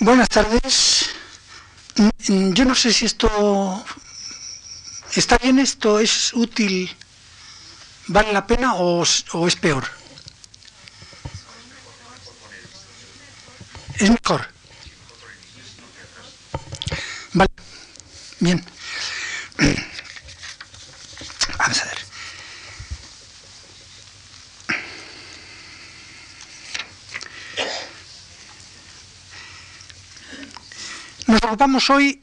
Buenas tardes. Mm, yo no sé si esto está bien, esto es útil, vale la pena o, o es peor. Es mejor. Vale. Bien. Nos ocupamos hoy,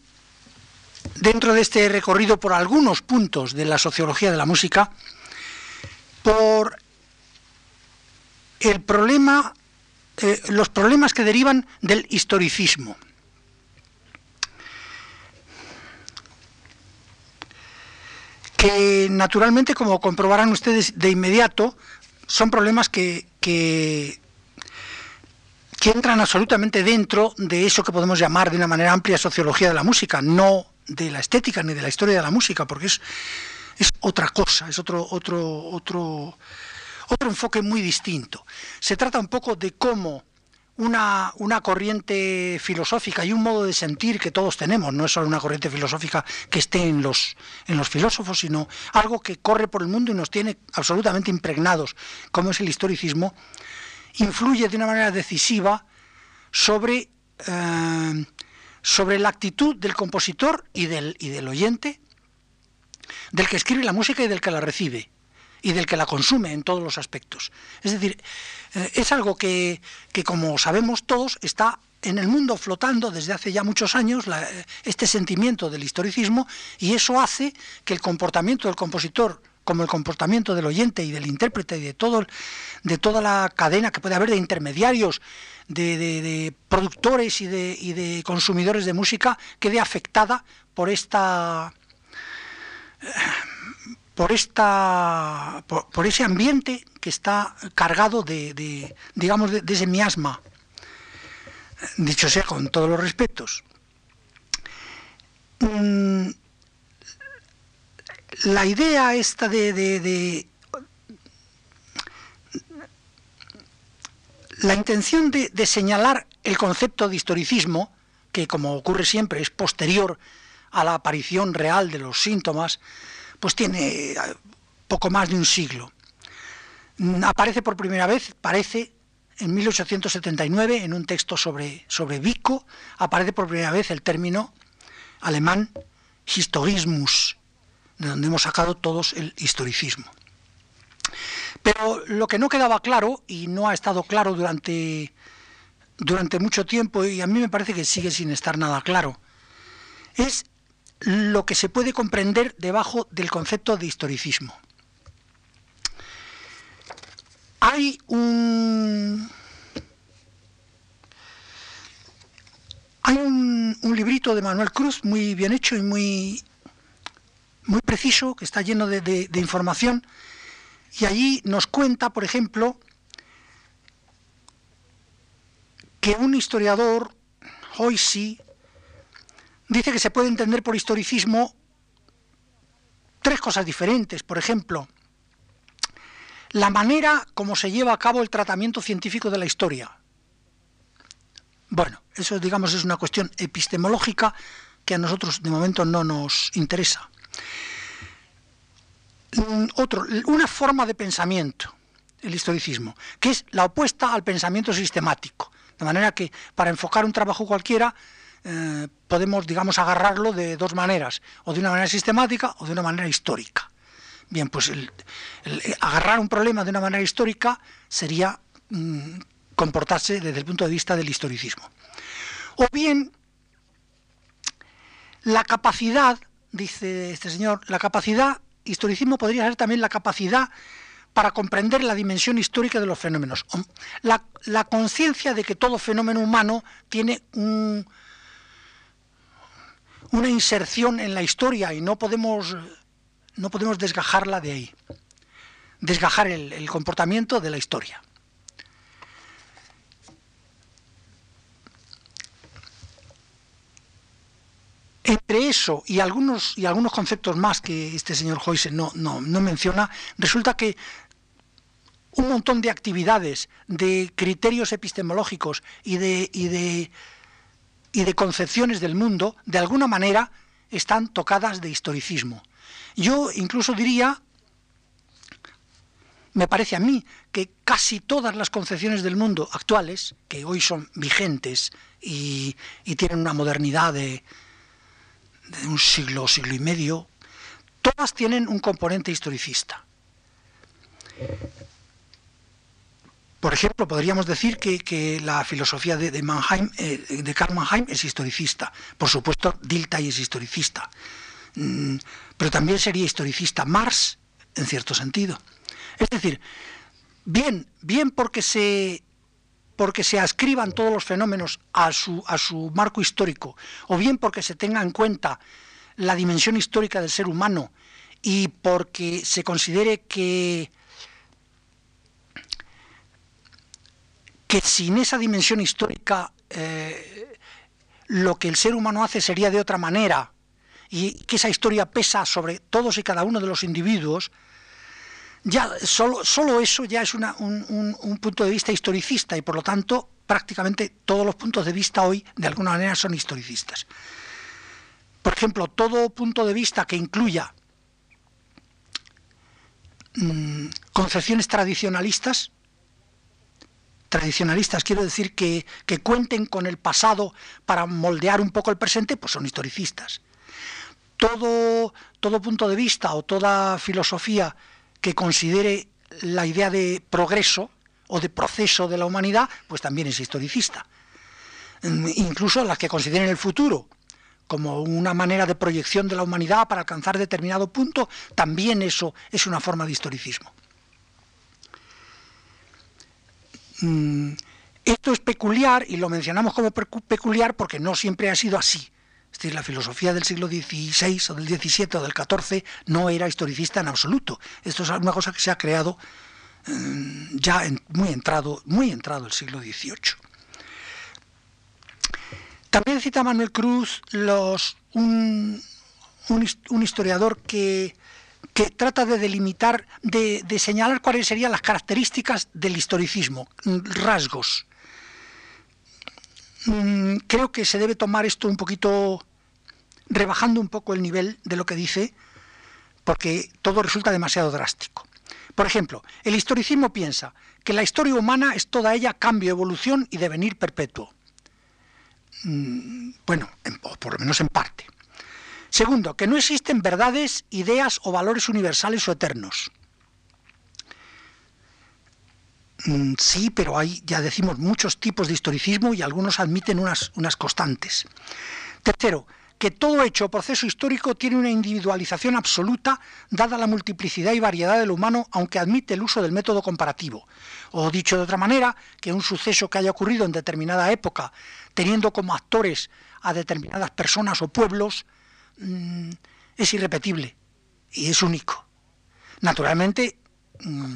dentro de este recorrido por algunos puntos de la sociología de la música, por el problema, eh, los problemas que derivan del historicismo. que naturalmente, como comprobarán ustedes de inmediato, son problemas que, que, entran absolutamente dentro de eso que podemos llamar de una manera amplia sociología de la música, no de la estética ni de la historia de la música, porque es, es otra cosa, es otro, otro, otro, otro enfoque muy distinto. Se trata un poco de cómo una, una, corriente filosófica y un modo de sentir que todos tenemos, no es solo una corriente filosófica que esté en los, en los filósofos, sino algo que corre por el mundo y nos tiene absolutamente impregnados, como es el historicismo, influye de una manera decisiva sobre, eh, sobre la actitud del compositor y del, y del oyente, del que escribe la música y del que la recibe y del que la consume en todos los aspectos. Es decir, eh, es algo que, que, como sabemos todos, está en el mundo flotando desde hace ya muchos años este sentimiento del historicismo y eso hace que el comportamiento del compositor como el comportamiento del oyente y del intérprete y de todo de toda la cadena que puede haber de intermediarios de, productores y de, y de consumidores de música quede afectada por esta por esta por, ese ambiente que está cargado de, digamos de, ese miasma. Dicho sea con todos los respetos mm, la idea esta de, de la intención de, señalar el concepto de historicismo que como ocurre siempre es posterior a la aparición real de los síntomas pues tiene eh, poco más de un siglo. Mm, aparece por primera vez, parece, en 1879, en un texto sobre, sobre Vico, aparece por primera vez el término alemán Historismus, de donde hemos sacado todos el historicismo. Pero lo que no quedaba claro, y no ha estado claro durante, durante mucho tiempo, y a mí me parece que sigue sin estar nada claro, es lo que se puede comprender debajo del concepto de historicismo. Hay un, hay un, librito de Manuel Cruz muy bien hecho y muy, muy preciso, que está lleno de, información, y allí nos cuenta, por ejemplo, que un historiador, Hoysi, dice que se puede entender por historicismo tres cosas diferentes. Por ejemplo, la manera como se lleva a cabo el tratamiento científico de la historia. Bueno, eso digamos es una cuestión epistemológica que a nosotros de momento no nos interesa. Mm, otro, una forma de pensamiento, el historicismo, que es la opuesta al pensamiento sistemático. De manera que para enfocar un trabajo cualquiera eh, podemos, digamos, agarrarlo de dos maneras, o de una manera sistemática o de una manera histórica. Bien, pues el, agarrar un problema de una manera histórica sería mm, comportarse desde el punto de vista del historicismo. O bien, la capacidad, dice este señor, la capacidad, historicismo podría ser también la capacidad para comprender la dimensión histórica de los fenómenos. la conciencia de que todo fenómeno humano tiene un, una inserción en la historia y no podemos, no podemos desgajarla de ahí, desgajar el, comportamiento de la historia. Entre eso y algunos, y algunos conceptos más que este señor Joyce no, no, no menciona, resulta que un montón de actividades, de criterios epistemológicos y de, y de y de concepciones del mundo, de alguna manera, están tocadas de historicismo. Yo incluso diría, me parece a mí, que casi todas las concepciones del mundo actuales, que hoy son vigentes y, tienen una modernidad de, de un siglo, siglo y medio, todas tienen un componente historicista. Por ejemplo, podríamos decir que, la filosofía de, Mannheim, eh, de Karl Mannheim es historicista. Por supuesto, Dilthey es historicista. Mm, pero también sería historicista Marx, en cierto sentido. Es decir, bien, bien porque se porque se ascriban todos los fenómenos a su, a su marco histórico, o bien porque se tenga en cuenta la dimensión histórica del ser humano y porque se considere que que sin esa dimensión histórica eh, lo que el ser humano hace sería de otra manera y que esa historia pesa sobre todos y cada uno de los individuos, ya solo, solo eso ya es un, un, punto de vista historicista y por lo tanto prácticamente todos los puntos de vista hoy de alguna manera son historicistas. Por ejemplo, todo punto de vista que incluya mm, concepciones tradicionalistas tradicionalistas, quiero decir que, cuenten con el pasado para moldear un poco el presente, pues son historicistas. Todo, todo punto de vista o toda filosofía que considere la idea de progreso o de proceso de la humanidad, pues también es historicista. Mm, incluso las que consideren el futuro como una manera de proyección de la humanidad para alcanzar determinado punto, también eso es una forma de historicismo. Mm, esto es peculiar y lo mencionamos como peculiar porque no siempre ha sido así. Es decir, la filosofía del siglo XVI o del XVII o del XIV no era historicista en absoluto. Esto es una cosa que se ha creado mm, ya muy, entrado, muy entrado el siglo XVIII. También cita Manuel Cruz los, un historiador que que trata de delimitar, de, señalar cuáles serían las características del historicismo, rasgos. Mm, creo que se debe tomar esto un poquito, rebajando un poco el nivel de lo que dice, porque todo resulta demasiado drástico. Por ejemplo, el historicismo piensa que la historia humana es toda ella cambio, evolución y devenir perpetuo. Mm, bueno, o por lo menos en parte. Segundo, que no existen verdades, ideas o valores universales o eternos. Mm, sí, pero hay, ya decimos, muchos tipos de historicismo y algunos admiten unas, unas constantes. Tercero, que todo hecho o proceso histórico tiene una individualización absoluta dada la multiplicidad y variedad del humano, aunque admite el uso del método comparativo. O dicho de otra manera, que un suceso que haya ocurrido en determinada época, teniendo como actores a determinadas personas o pueblos, Mm, es irrepetible y es único. Naturalmente, mm,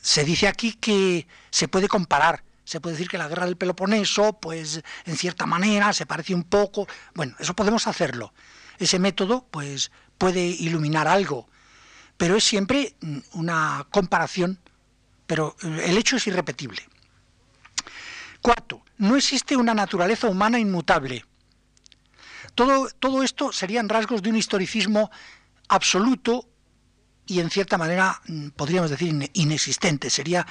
se dice aquí que se puede comparar. Se puede decir que la guerra del Peloponeso, pues en cierta manera, se parece un poco. Bueno, eso podemos hacerlo. Ese método, pues, puede iluminar algo. Pero es siempre mm, una comparación, pero el hecho es irrepetible. Cuarto, no existe una naturaleza humana inmutable. Todo, esto serían rasgos de un historicismo absoluto y en cierta manera mm, podríamos decir inexistente. Sería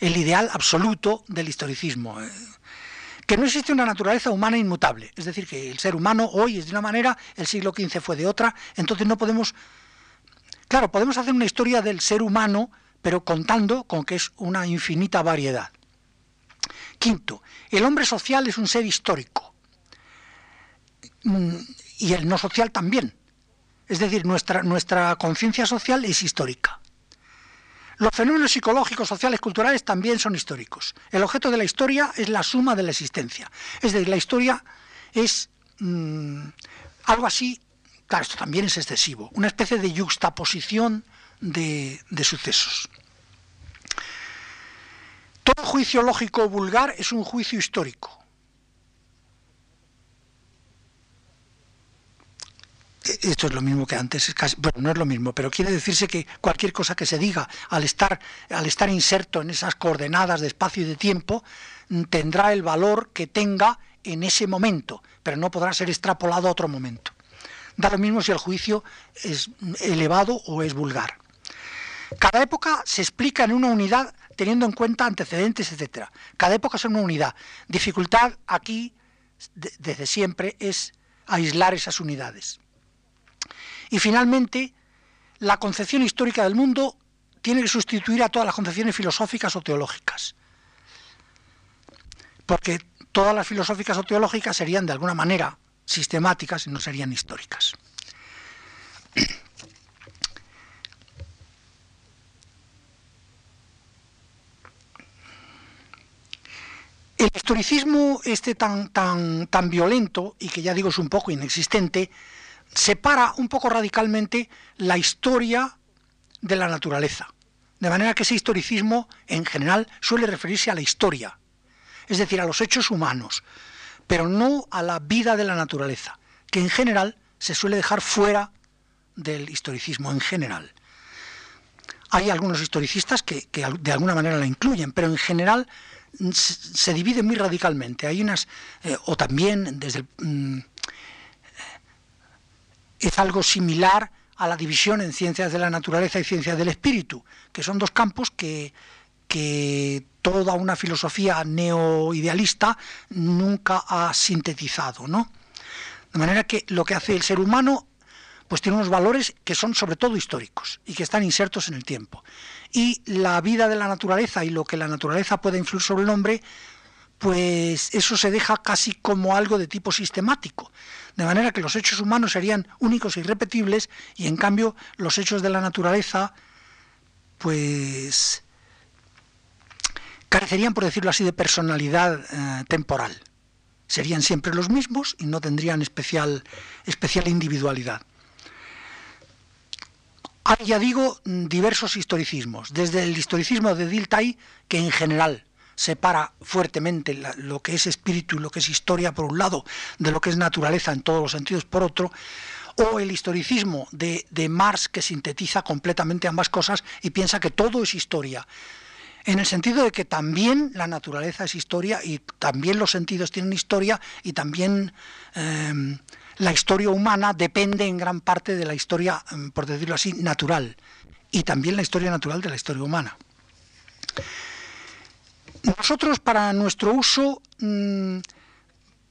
el ideal absoluto del historicismo. Eh, que no existe una naturaleza humana inmutable. Es decir, que el ser humano hoy es de una manera, el siglo XV fue de otra. Entonces no podemos... Claro, podemos hacer una historia del ser humano, pero contando con que es una infinita variedad. Quinto, el hombre social es un ser histórico. Mm, y el no social también. Es decir, nuestra, nuestra conciencia social es histórica. Los fenómenos psicológicos, sociales, culturales también son históricos. El objeto de la historia es la suma de la existencia. Es decir, la historia es mm, algo así, claro, esto también es excesivo, una especie de yuxtaposición de, de sucesos. Todo juicio lógico vulgar es un juicio histórico. Esto es lo mismo que antes, bueno, no es lo mismo, pero quiere decirse que cualquier cosa que se diga al estar, al estar inserto en esas coordenadas de espacio y de tiempo, mm, tendrá el valor que tenga en ese momento, pero no podrá ser extrapolado a otro momento. Da lo mismo si el juicio es elevado o es vulgar. Cada época se explica en una unidad teniendo en cuenta antecedentes, etc. Cada época es una unidad. Dificultad aquí, desde siempre, es aislar esas unidades. Y finalmente, la concepción histórica del mundo tiene que sustituir a todas las concepciones filosóficas o teológicas. Porque todas las filosóficas o teológicas serían de alguna manera sistemáticas y no serían históricas. El historicismo este tan, tan, tan violento, y que ya digo es un poco inexistente, separa un poco radicalmente la historia de la naturaleza. De manera que ese historicismo, en general, suele referirse a la historia, es decir, a los hechos humanos, pero no a la vida de la naturaleza, que en general se suele dejar fuera del historicismo en general. Hay algunos historicistas que, de alguna manera la incluyen, pero en general se divide muy radicalmente. Hay unas, eh, o también desde mm, es algo similar a la división en ciencias de la naturaleza y ciencias del espíritu, que son dos campos que, que toda una filosofía neoidealista nunca ha sintetizado, ¿no? De manera que lo que hace el ser humano pues tiene unos valores que son sobre todo históricos y que están insertos en el tiempo y la vida de la naturaleza y lo que la naturaleza puede influir sobre el hombre, pues eso se deja casi como algo de tipo sistemático. De manera que los hechos humanos serían únicos e irrepetibles y en cambio los hechos de la naturaleza, pues carecerían, por decirlo así, de personalidad eh, temporal. Serían siempre los mismos y no tendrían especial, individualidad. Hay, ya digo, diversos historicismos, desde el historicismo de Dilthey, que en general separa fuertemente lo que es espíritu y lo que es historia por un lado, de lo que es naturaleza en todos los sentidos por otro, o el historicismo de, de Marx, que sintetiza completamente ambas cosas y piensa que todo es historia, en el sentido de que también la naturaleza es historia y también los sentidos tienen historia y también eh, la historia humana depende en gran parte de la historia, mm, por decirlo así, natural, y también la historia natural de la historia humana. Nosotros para nuestro uso, mm,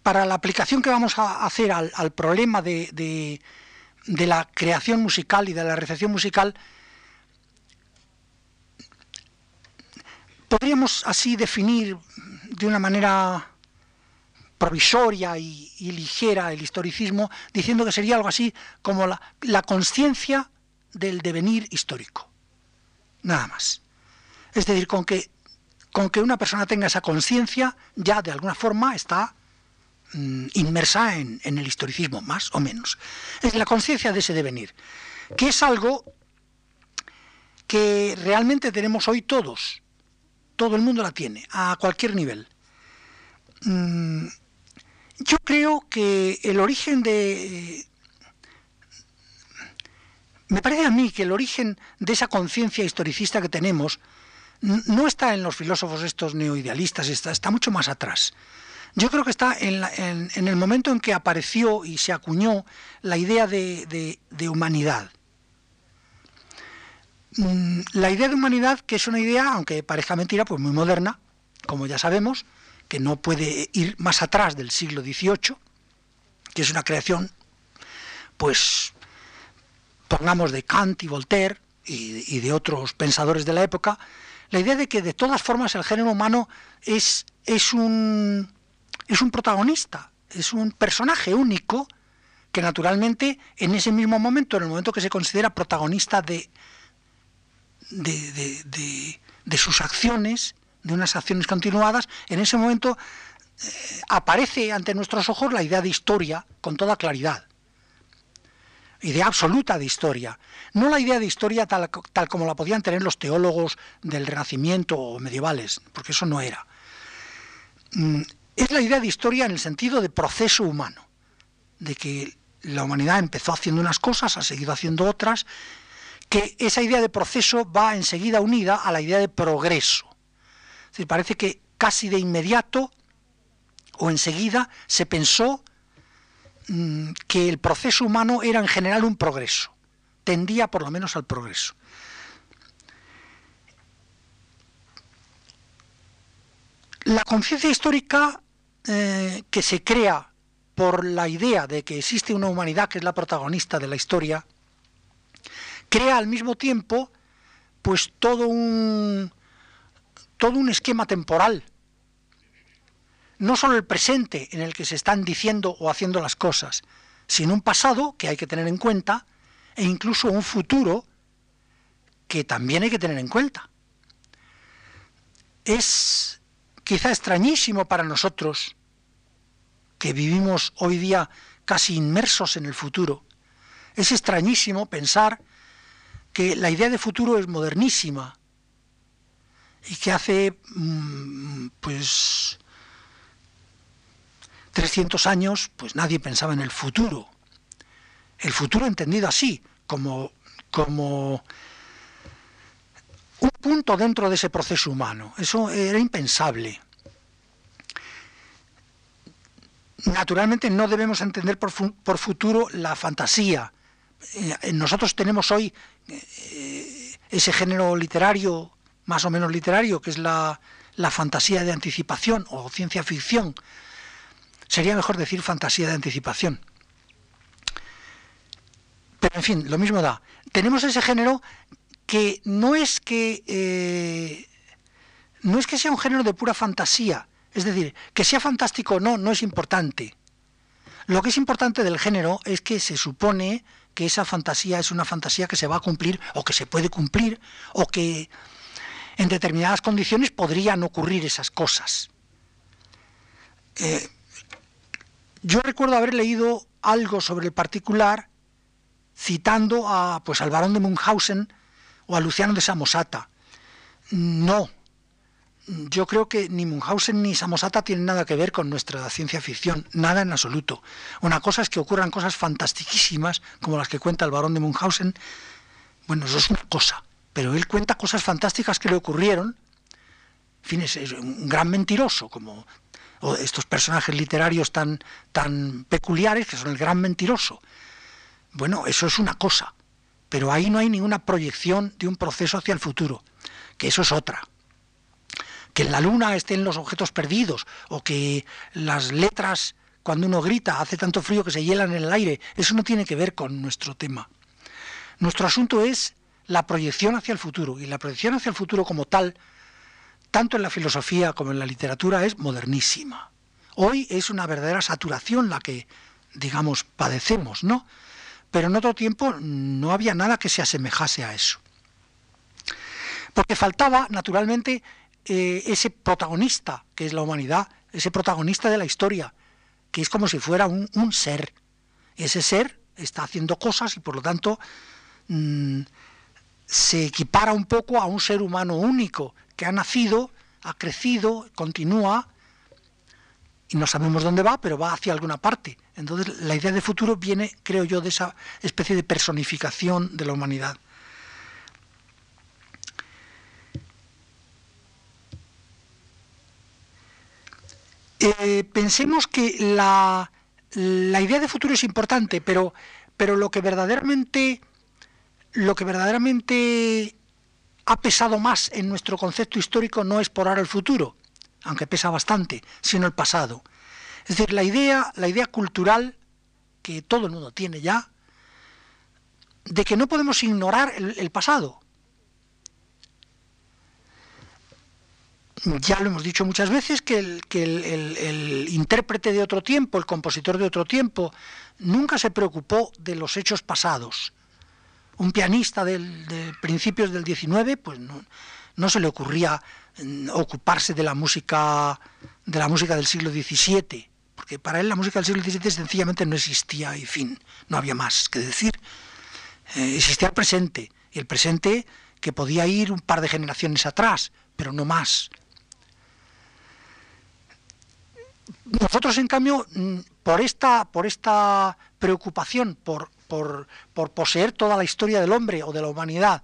para la aplicación que vamos a hacer al, problema de, la creación musical y de la recepción musical, podríamos así definir de una manera provisoria y, ligera el historicismo, diciendo que sería algo así como la conciencia del devenir histórico. Nada más. Es decir, con que, con que una persona tenga esa conciencia, ya de alguna forma está mm, inmersa en, el historicismo, más o menos. Es la conciencia de ese devenir, que es algo que realmente tenemos hoy todos. Todo el mundo la tiene, a cualquier nivel. Mm, yo creo que el origen de... Me parece a mí que el origen de esa conciencia historicista que tenemos no está en los filósofos estos neoidealistas, está, está mucho más atrás. Yo creo que está en, el momento en que apareció y se acuñó la idea de, de humanidad. Mm, la idea de humanidad, que es una idea, aunque parezca mentira, pues muy moderna, como ya sabemos, que no puede ir más atrás del siglo XVIII, que es una creación, pues, pongamos de Kant y Voltaire y, de otros pensadores de la época, la idea de que de todas formas el género humano es, es, un, es un protagonista, es un personaje único que naturalmente en ese mismo momento, en el momento que se considera protagonista de, de, de sus acciones, de unas acciones continuadas, en ese momento eh, aparece ante nuestros ojos la idea de historia con toda claridad. Idea absoluta de historia. No la idea de historia tal, tal como la podían tener los teólogos del Renacimiento o medievales, porque eso no era. Mm, es la idea de historia en el sentido de proceso humano, de que la humanidad empezó haciendo unas cosas, ha seguido haciendo otras, que esa idea de proceso va enseguida unida a la idea de progreso parece que casi de inmediato o enseguida se pensó mm, que el proceso humano era en general un progreso, tendía por lo menos al progreso. La conciencia histórica eh, que se crea por la idea de que existe una humanidad que es la protagonista de la historia, crea al mismo tiempo pues todo un todo un esquema temporal. No solo el presente en el que se están diciendo o haciendo las cosas, sino un pasado que hay que tener en cuenta e incluso un futuro que también hay que tener en cuenta. Es quizá extrañísimo para nosotros que vivimos hoy día casi inmersos en el futuro. Es extrañísimo pensar que la idea de futuro es modernísima y que hace mm, pues 300 años pues nadie pensaba en el futuro. El futuro entendido así, como, como un punto dentro de ese proceso humano. Eso era impensable. Naturalmente no debemos entender por, por futuro la fantasía. Eh, nosotros tenemos hoy eh, ese género literario, más o menos literario, que es la, la fantasía de anticipación o ciencia ficción. Sería mejor decir fantasía de anticipación. Pero en fin, lo mismo da. Tenemos ese género que no es que eh, no es que sea un género de pura fantasía, es decir, que sea fantástico o no, no es importante. Lo que es importante del género es que se supone que esa fantasía es una fantasía que se va a cumplir o que se puede cumplir o que en determinadas condiciones podrían ocurrir esas cosas. Eh, yo recuerdo haber leído algo sobre el particular citando a pues al barón de Munchausen o a Luciano de Samosata. No, yo creo que ni Munchausen ni Samosata tienen nada que ver con nuestra ciencia ficción, nada en absoluto. Una cosa es que ocurran cosas fantastiquísimas, como las que cuenta el barón de Munchausen. Bueno, eso es una cosa, pero él cuenta cosas fantásticas que le ocurrieron. En fin, es, un gran mentiroso, como estos personajes literarios tan, tan peculiares que son el gran mentiroso. Bueno, eso es una cosa, pero ahí no hay ninguna proyección de un proceso hacia el futuro, que eso es otra que en la luna estén los objetos perdidos o que las letras cuando uno grita hace tanto frío que se hielan en el aire, eso no tiene que ver con nuestro tema. Nuestro asunto es la proyección hacia el futuro y la proyección hacia el futuro como tal, tanto en la filosofía como en la literatura, es modernísima. Hoy es una verdadera saturación la que, digamos, padecemos, ¿no? Pero en otro tiempo no había nada que se asemejase a eso. Porque faltaba, naturalmente, eh, ese protagonista que es la humanidad, ese protagonista de la historia, que es como si fuera un, ser. Ese ser está haciendo cosas y por lo tanto mm, se equipara un poco a un ser humano único que ha nacido, ha crecido, continúa y no sabemos dónde va, pero va hacia alguna parte. Entonces la idea de futuro viene, creo yo, de esa especie de personificación de la humanidad. Eh, pensemos que la, idea de futuro es importante, pero, pero lo que verdaderamente lo que verdaderamente ha pesado más en nuestro concepto histórico no es por ahora el futuro, aunque pesa bastante, sino el pasado. Es decir, la idea, la idea cultural que todo el mundo tiene ya, de que no podemos ignorar el pasado, ya lo hemos dicho muchas veces, que, el, intérprete de otro tiempo, el compositor de otro tiempo, nunca se preocupó de los hechos pasados. Un pianista de principios del XIX, pues no, se le ocurría mm, ocuparse de la música de la música del siglo XVII, porque para él la música del siglo XVII sencillamente no existía y fin, no había más que decir. Eh, existía el presente, y el presente que podía ir un par de generaciones atrás, pero no más. Nosotros, en cambio, mm, por esta, por esta preocupación por, por, poseer toda la historia del hombre o de la humanidad,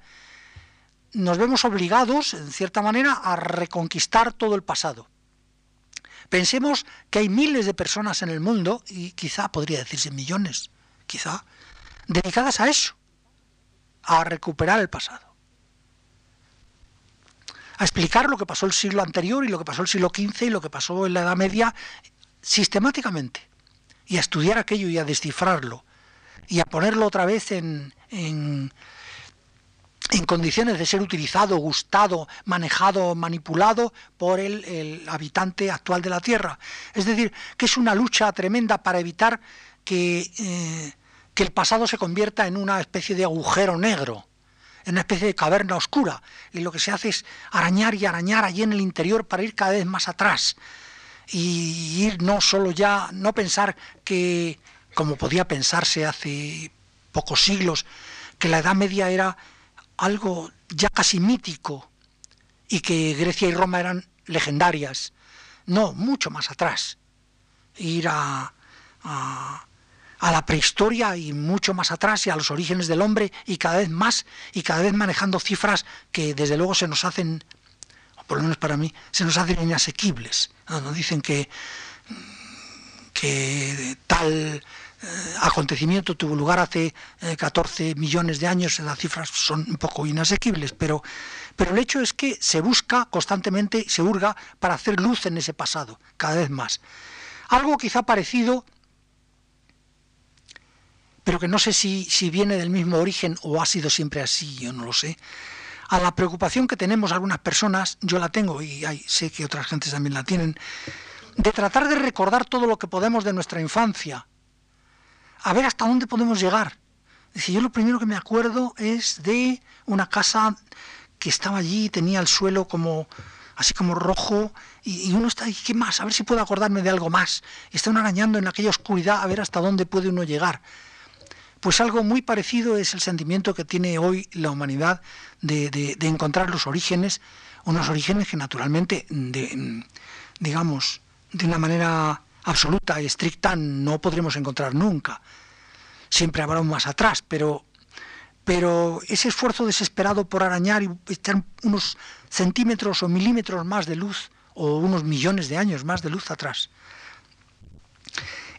nos vemos obligados, en cierta manera, a reconquistar todo el pasado. Pensemos que hay miles de personas en el mundo, y quizá podría decirse millones, quizá, dedicadas a eso, a recuperar el pasado, a explicar lo que pasó el siglo anterior y lo que pasó el siglo XV y lo que pasó en la Edad Media sistemáticamente, y a estudiar aquello y a descifrarlo, y a ponerlo otra vez en, en, condiciones de ser utilizado, gustado, manejado, manipulado por el, habitante actual de la Tierra. Es decir, que es una lucha tremenda para evitar que, eh, que el pasado se convierta en una especie de agujero negro en una especie de caverna oscura, y lo que se hace es arañar y arañar allí en el interior para ir cada vez más atrás, y ir no solo ya, no pensar que, como podía pensarse hace pocos siglos, que la Edad Media era algo ya casi mítico y que Grecia y Roma eran legendarias. No, mucho más atrás. Ir a, a, la prehistoria y mucho más atrás y a los orígenes del hombre y cada vez más y cada vez manejando cifras que desde luego se nos hacen por lo menos para mí, se nos hacen inasequibles. Nos dicen que, que tal acontecimiento tuvo lugar hace 14 eh, millones de años, las cifras son un poco inasequibles, pero, pero el hecho es que se busca constantemente, se hurga para hacer luz en ese pasado, cada vez más. Algo quizá parecido, pero que no sé si, si viene del mismo origen o ha sido siempre así, yo no lo sé, a la preocupación que tenemos algunas personas, yo la tengo y sé que otras gentes también la tienen, de tratar de recordar todo lo que podemos de nuestra infancia, a ver hasta dónde podemos llegar. Es yo lo primero que me acuerdo es de una casa que estaba allí, tenía el suelo como así como rojo, y, uno está ahí, ¿qué más? A ver si puedo acordarme de algo más. Y está arañando en aquella oscuridad a ver hasta dónde puede uno llegar. Pues algo muy parecido es el sentimiento que tiene hoy la humanidad de, encontrar los orígenes, unos orígenes que naturalmente, digamos, de una manera absoluta y estricta no podremos encontrar nunca. Siempre habrá un más atrás, pero, pero ese esfuerzo desesperado por arañar y echar unos centímetros o milímetros más de luz, o unos millones de años más de luz atrás,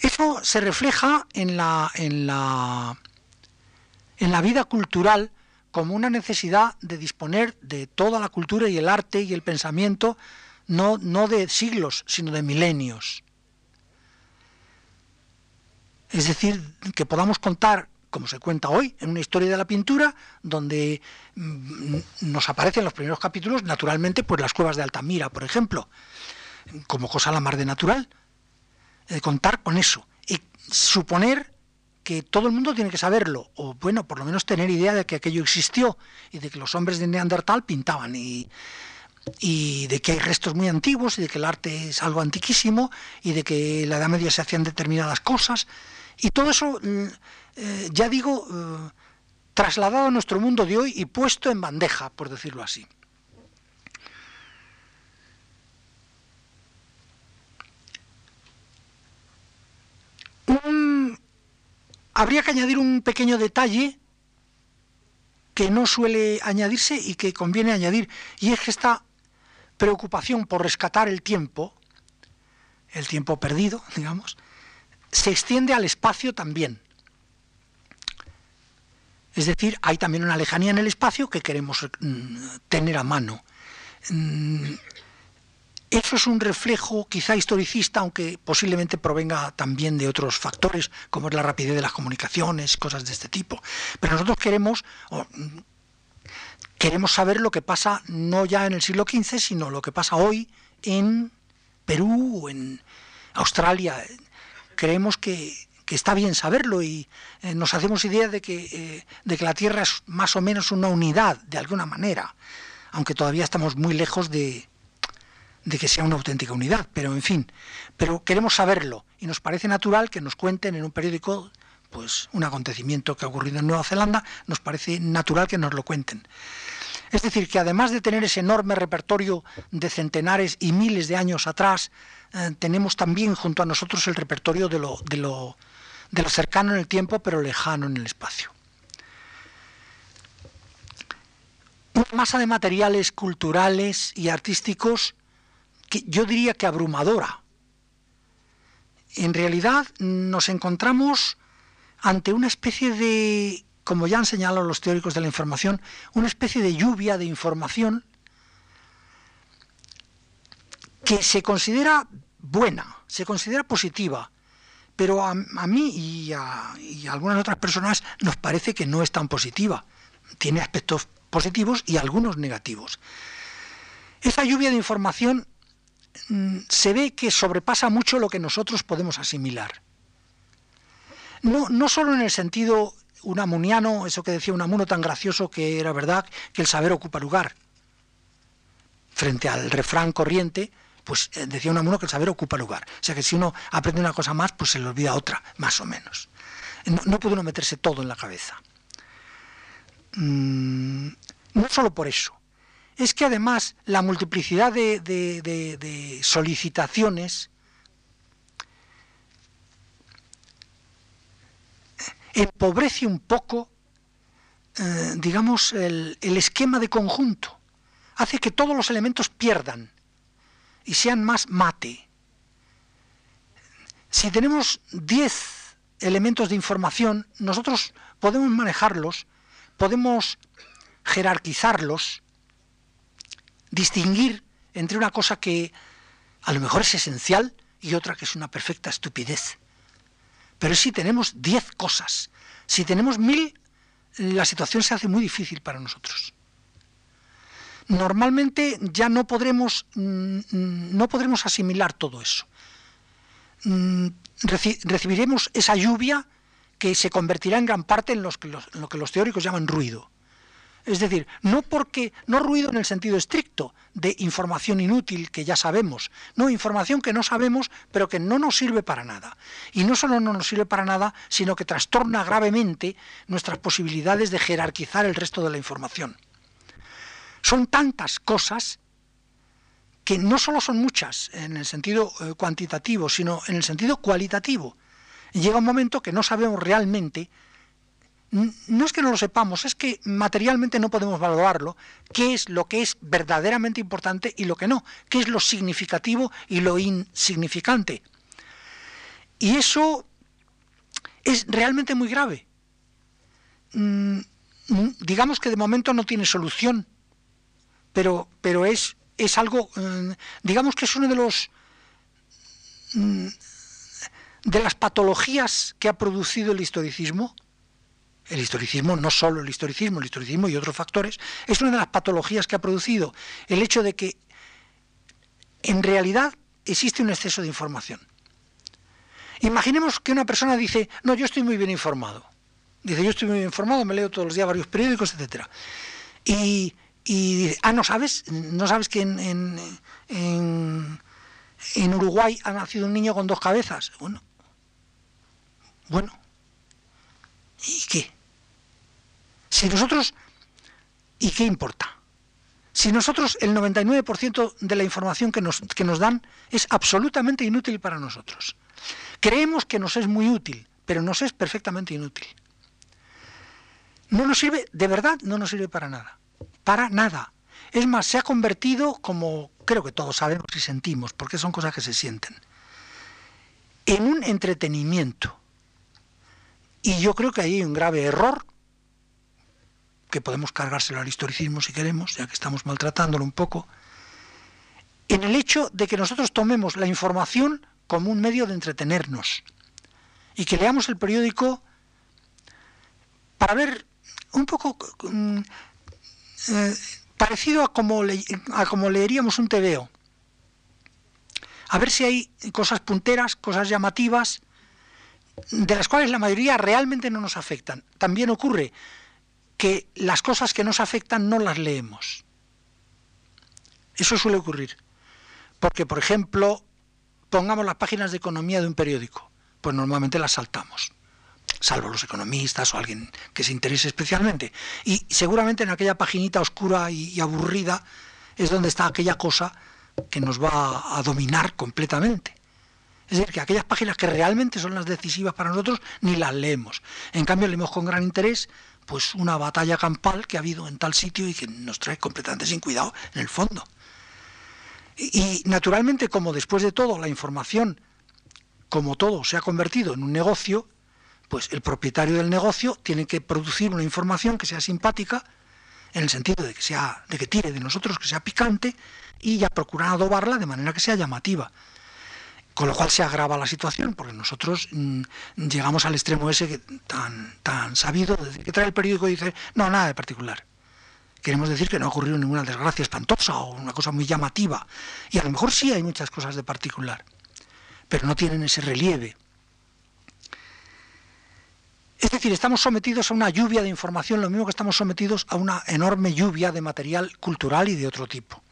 eso se refleja en la, en la, en la vida cultural como una necesidad de disponer de toda la cultura y el arte y el pensamiento, no, no de siglos, sino de milenios. Es decir, que podamos contar, como se cuenta hoy, en una historia de la pintura, donde mm, nos aparecen los primeros capítulos, naturalmente, pues las cuevas de Altamira, por ejemplo, como cosa la mar de natural, de contar con eso y suponer que todo el mundo tiene que saberlo, o bueno, por lo menos tener idea de que aquello existió y de que los hombres de Neandertal pintaban y, y de que hay restos muy antiguos y de que el arte es algo antiquísimo y de que en la Edad Media se hacían determinadas cosas y todo eso, mm, eh, ya digo, eh, trasladado a nuestro mundo de hoy y puesto en bandeja, por decirlo así. habría que añadir un pequeño detalle que no suele añadirse y que conviene añadir, y es que esta preocupación por rescatar el tiempo, el tiempo perdido, digamos, se extiende al espacio también. Es decir, hay también una lejanía en el espacio que queremos mm, tener a mano. Mm, eso es un reflejo quizá historicista, aunque posiblemente provenga también de otros factores, como es la rapidez de las comunicaciones, cosas de este tipo. Pero nosotros queremos, queremos saber lo que pasa no ya en el siglo XV, sino lo que pasa hoy en Perú en Australia. Creemos que, está bien saberlo y eh, nos hacemos idea de que, eh, de que la Tierra es más o menos una unidad, de alguna manera, aunque todavía estamos muy lejos de, de que sea una auténtica unidad, pero en fin, pero queremos saberlo y nos parece natural que nos cuenten en un periódico pues un acontecimiento que ha ocurrido en Nueva Zelanda, nos parece natural que nos lo cuenten. Es decir, que además de tener ese enorme repertorio de centenares y miles de años atrás, eh, tenemos también junto a nosotros el repertorio de lo, de, lo, de lo cercano en el tiempo, pero lejano en el espacio. Una masa de materiales culturales y artísticos que yo diría que abrumadora, en realidad nos encontramos ante una especie de, como ya han señalado los teóricos de la información, una especie de lluvia de información que se considera buena, se considera positiva, pero a, mí y a, algunas otras personas nos parece que no es tan positiva. Tiene aspectos positivos y algunos negativos. Esa lluvia de información mm, se ve que sobrepasa mucho lo que nosotros podemos asimilar. No, no solo en el sentido unamuniano, eso que decía Unamuno tan gracioso que era verdad, que el saber ocupa lugar. Frente al refrán corriente, pues eh, decía Unamuno que el saber ocupa lugar. O sea que si uno aprende una cosa más, pues se le olvida otra, más o menos. No, puede uno meterse todo en la cabeza. Mm, no solo por eso, es que además la multiplicidad de, solicitaciones empobrece un poco, eh, digamos, el, el, esquema de conjunto. Hace que todos los elementos pierdan y sean más mate. Si tenemos 10 elementos de información, nosotros podemos manejarlos, podemos jerarquizarlos, distinguir entre una cosa que a lo mejor es esencial y otra que es una perfecta estupidez. Pero si tenemos diez cosas, si tenemos mil, la situación se hace muy difícil para nosotros. Normalmente ya no podremos, mm, no podremos asimilar todo eso. Mm, recibiremos esa lluvia que se convertirá en gran parte en lo que los teóricos llaman ruido. Es decir, no porque no ruido en el sentido estricto de información inútil que ya sabemos, no información que no sabemos, pero que no nos sirve para nada. Y no solo no nos sirve para nada, sino que trastorna gravemente nuestras posibilidades de jerarquizar el resto de la información. Son tantas cosas que no solo son muchas en el sentido eh, cuantitativo, sino en el sentido cualitativo. Llega un momento que no sabemos realmente no es que no lo sepamos, es que materialmente no podemos valorarlo, qué es lo que es verdaderamente importante y lo que no, qué es lo significativo y lo insignificante. Y eso es realmente muy grave. Mm, digamos que de momento no tiene solución, pero, pero es, es algo, mm, digamos que es uno de los mm, de las patologías que ha producido el historicismo, el historicismo, no solo el historicismo, el historicismo y otros factores, es una de las patologías que ha producido el hecho de que en realidad existe un exceso de información. Imaginemos que una persona dice, no, yo estoy muy bien informado. Dice, yo estoy muy bien informado, me leo todos los días varios periódicos, etc. Y, dice, ah, ¿no sabes? ¿No sabes que en, en, en Uruguay ha nacido un niño con dos cabezas? Bueno, bueno, ¿y qué? Si nosotros, ¿y qué importa? Si nosotros el 99% de la información que nos, que nos dan es absolutamente inútil para nosotros. Creemos que nos es muy útil, pero nos es perfectamente inútil. No nos sirve, de verdad, no nos sirve para nada. Para nada. Es más, se ha convertido, como creo que todos sabemos y sentimos, porque son cosas que se sienten, en un entretenimiento. Y yo creo que hay un grave error que podemos cargárselo al historicismo si queremos, ya que estamos maltratándolo un poco, en el hecho de que nosotros tomemos la información como un medio de entretenernos y que leamos el periódico para ver un poco mm, eh, parecido a como, a como leeríamos un tebeo. A ver si hay cosas punteras, cosas llamativas, de las cuales la mayoría realmente no nos afectan. También ocurre que las cosas que nos afectan no las leemos. Eso suele ocurrir. Porque, por ejemplo, pongamos las páginas de economía de un periódico, pues normalmente las saltamos, salvo los economistas o alguien que se interese especialmente. Y seguramente en aquella paginita oscura y, aburrida es donde está aquella cosa que nos va a dominar completamente. Es decir, que aquellas páginas que realmente son las decisivas para nosotros ni las leemos. En cambio, leemos con gran interés pues una batalla campal que ha habido en tal sitio y que nos trae completamente sin cuidado en el fondo. Y, naturalmente, como después de todo la información como todo se ha convertido en un negocio, pues el propietario del negocio tiene que producir una información que sea simpática, en el sentido de que sea, de que tire de nosotros, que sea picante, y ya procurar adobarla de manera que sea llamativa. Con lo cual se agrava la situación, porque nosotros mm, llegamos al extremo ese tan, tan sabido, desde que trae el periódico y dice, no, nada de particular. Queremos decir que no ha ocurrido ninguna desgracia espantosa o una cosa muy llamativa. Y a lo mejor sí hay muchas cosas de particular, pero no tienen ese relieve. Es decir, estamos sometidos a una lluvia de información, lo mismo que estamos sometidos a una enorme lluvia de material cultural y de otro tipo.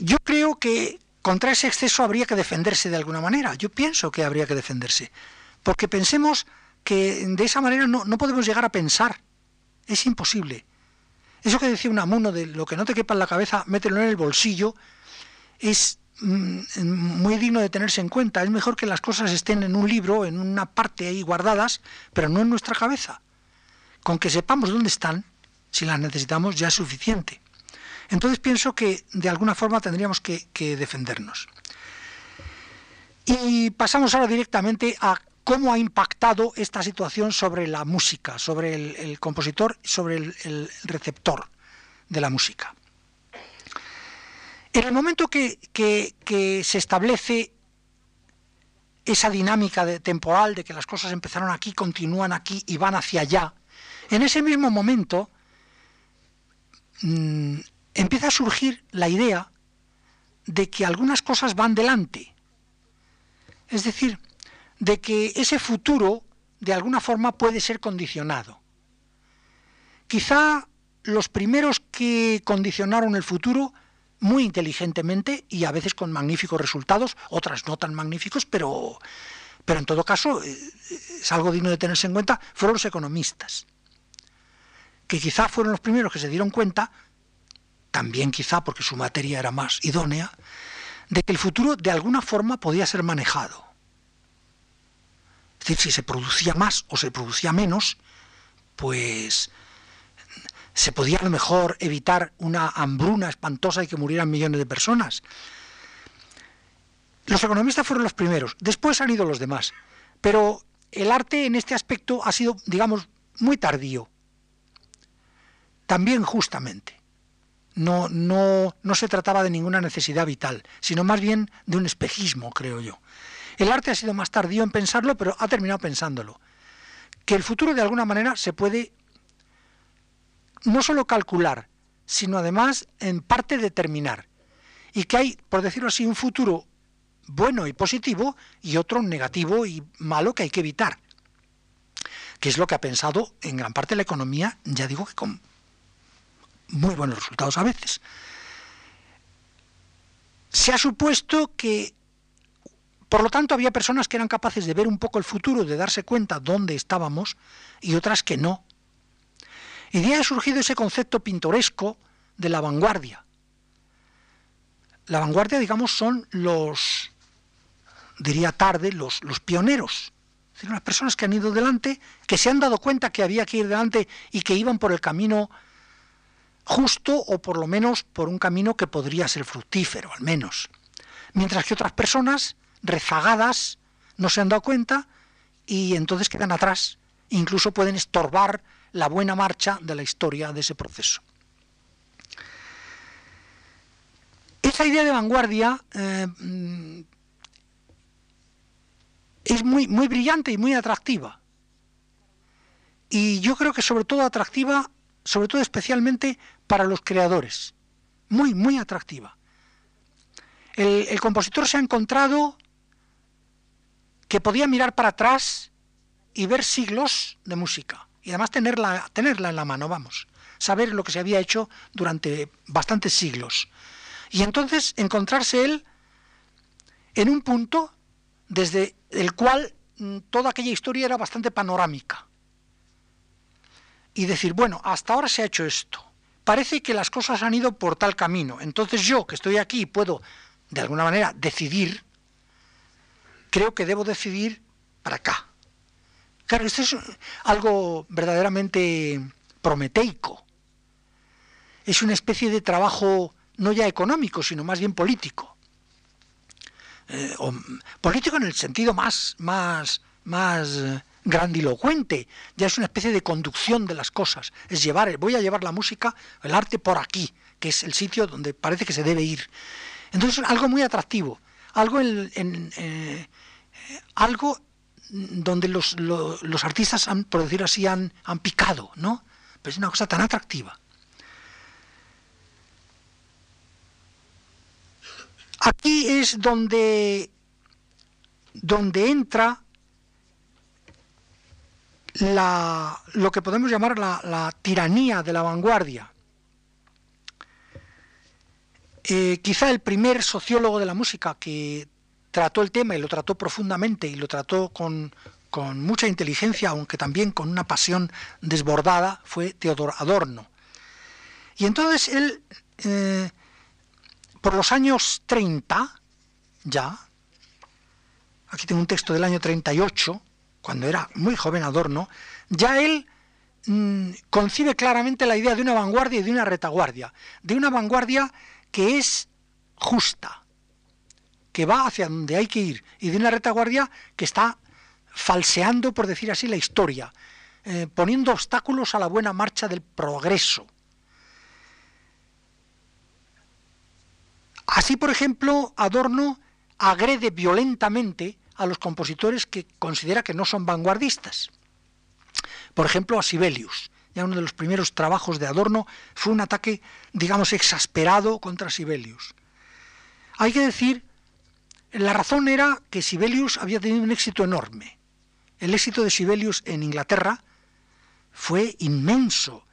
Yo creo que contra ese exceso habría que defenderse de alguna manera. Yo pienso que habría que defenderse. Porque pensemos que de esa manera no, podemos llegar a pensar. Es imposible. Eso que decía un amuno de lo que no te quepa en la cabeza, mételo en el bolsillo, es mm, muy digno de tenerse en cuenta. Es mejor que las cosas estén en un libro, en una parte ahí guardadas, pero no en nuestra cabeza. Con que sepamos dónde están, si las necesitamos, ya es suficiente. Entonces pienso que de alguna forma tendríamos que, defendernos. Y pasamos ahora directamente a cómo ha impactado esta situación sobre la música, sobre el, compositor, sobre el, receptor de la música. En el momento que, se establece esa dinámica temporal de que las cosas empezaron aquí, continúan aquí y van hacia allá, en ese mismo momento mm, empieza a surgir la idea de que algunas cosas van delante. Es decir, de que ese futuro de alguna forma puede ser condicionado. Quizá los primeros que condicionaron el futuro muy inteligentemente y a veces con magníficos resultados, otras no tan magníficos, pero, pero en todo caso eh, es algo digno de tenerse en cuenta, fueron los economistas, que quizá fueron los primeros que se dieron cuenta también quizá porque su materia era más idónea, de que el futuro de alguna forma podía ser manejado. Es decir, si se producía más o se producía menos, pues se podía a lo mejor evitar una hambruna espantosa y que murieran millones de personas. Los economistas fueron los primeros, después han ido los demás, pero el arte en este aspecto ha sido, digamos, muy tardío, también justamente no, no, no se trataba de ninguna necesidad vital, sino más bien de un espejismo, creo yo. El arte ha sido más tardío en pensarlo, pero ha terminado pensándolo. Que el futuro de alguna manera se puede no solo calcular, sino además en parte determinar. Y que hay, por decirlo así, un futuro bueno y positivo y otro negativo y malo que hay que evitar. Que es lo que ha pensado en gran parte la economía, ya digo que con muy buenos resultados a veces. Se ha supuesto que, por lo tanto, había personas que eran capaces de ver un poco el futuro, de darse cuenta dónde estábamos, y otras que no. Y de ahí ha surgido ese concepto pintoresco de la vanguardia. La vanguardia, digamos, son los, diría tarde, los, los pioneros. Es decir, unas personas que han ido delante, que se han dado cuenta que había que ir delante y que iban por el camino justo o por lo menos por un camino que podría ser fructífero, al menos. Mientras que otras personas, rezagadas, no se han dado cuenta y entonces quedan atrás. Incluso pueden estorbar la buena marcha de la historia de ese proceso. Esa idea de vanguardia eh, mm, es muy, muy brillante y muy atractiva. Y yo creo que sobre todo atractiva, sobre todo especialmente para los creadores. Muy, muy atractiva. El, compositor se ha encontrado que podía mirar para atrás y ver siglos de música. Y además tenerla, tenerla en la mano, vamos. Saber lo que se había hecho durante bastantes siglos. Y entonces encontrarse él en un punto desde el cual mm, toda aquella historia era bastante panorámica. Y decir, bueno, hasta ahora se ha hecho esto parece que las cosas han ido por tal camino. Entonces yo, que estoy aquí, puedo, de alguna manera, decidir, creo que debo decidir para acá. Claro, esto es algo verdaderamente prometeico. Es una especie de trabajo no ya económico, sino más bien político. eh, político en el sentido más, más, más eh, grandilocuente, ya es una especie de conducción de las cosas, es llevar, voy a llevar la música, el arte por aquí, que es el sitio donde parece que se debe ir. Entonces, algo muy atractivo, algo en, eh, algo donde los, artistas, han, por decirlo así, han, han picado, ¿no? Pero es una cosa tan atractiva. Aquí es donde, donde entra la, lo que podemos llamar la, tiranía de la vanguardia. Eh, quizá el primer sociólogo de la música que trató el tema y lo trató profundamente y lo trató con, mucha inteligencia, aunque también con una pasión desbordada, fue Teodor Adorno. Y entonces él eh, por los años 30, ya, aquí tengo un texto del año 38, cuando era muy joven Adorno, ya él mm, concibe claramente la idea de una vanguardia y de una retaguardia, de una vanguardia que es justa, que va hacia donde hay que ir, y de una retaguardia que está falseando, por decir así, la historia, eh, poniendo obstáculos a la buena marcha del progreso. Así, por ejemplo, Adorno agrede violentamente a los compositores que considera que no son vanguardistas. Por ejemplo, a Sibelius. Ya uno de los primeros trabajos de Adorno fue un ataque, digamos, exasperado contra Sibelius. Hay que decir, la razón era que Sibelius había tenido un éxito enorme. El éxito de Sibelius en Inglaterra fue inmenso.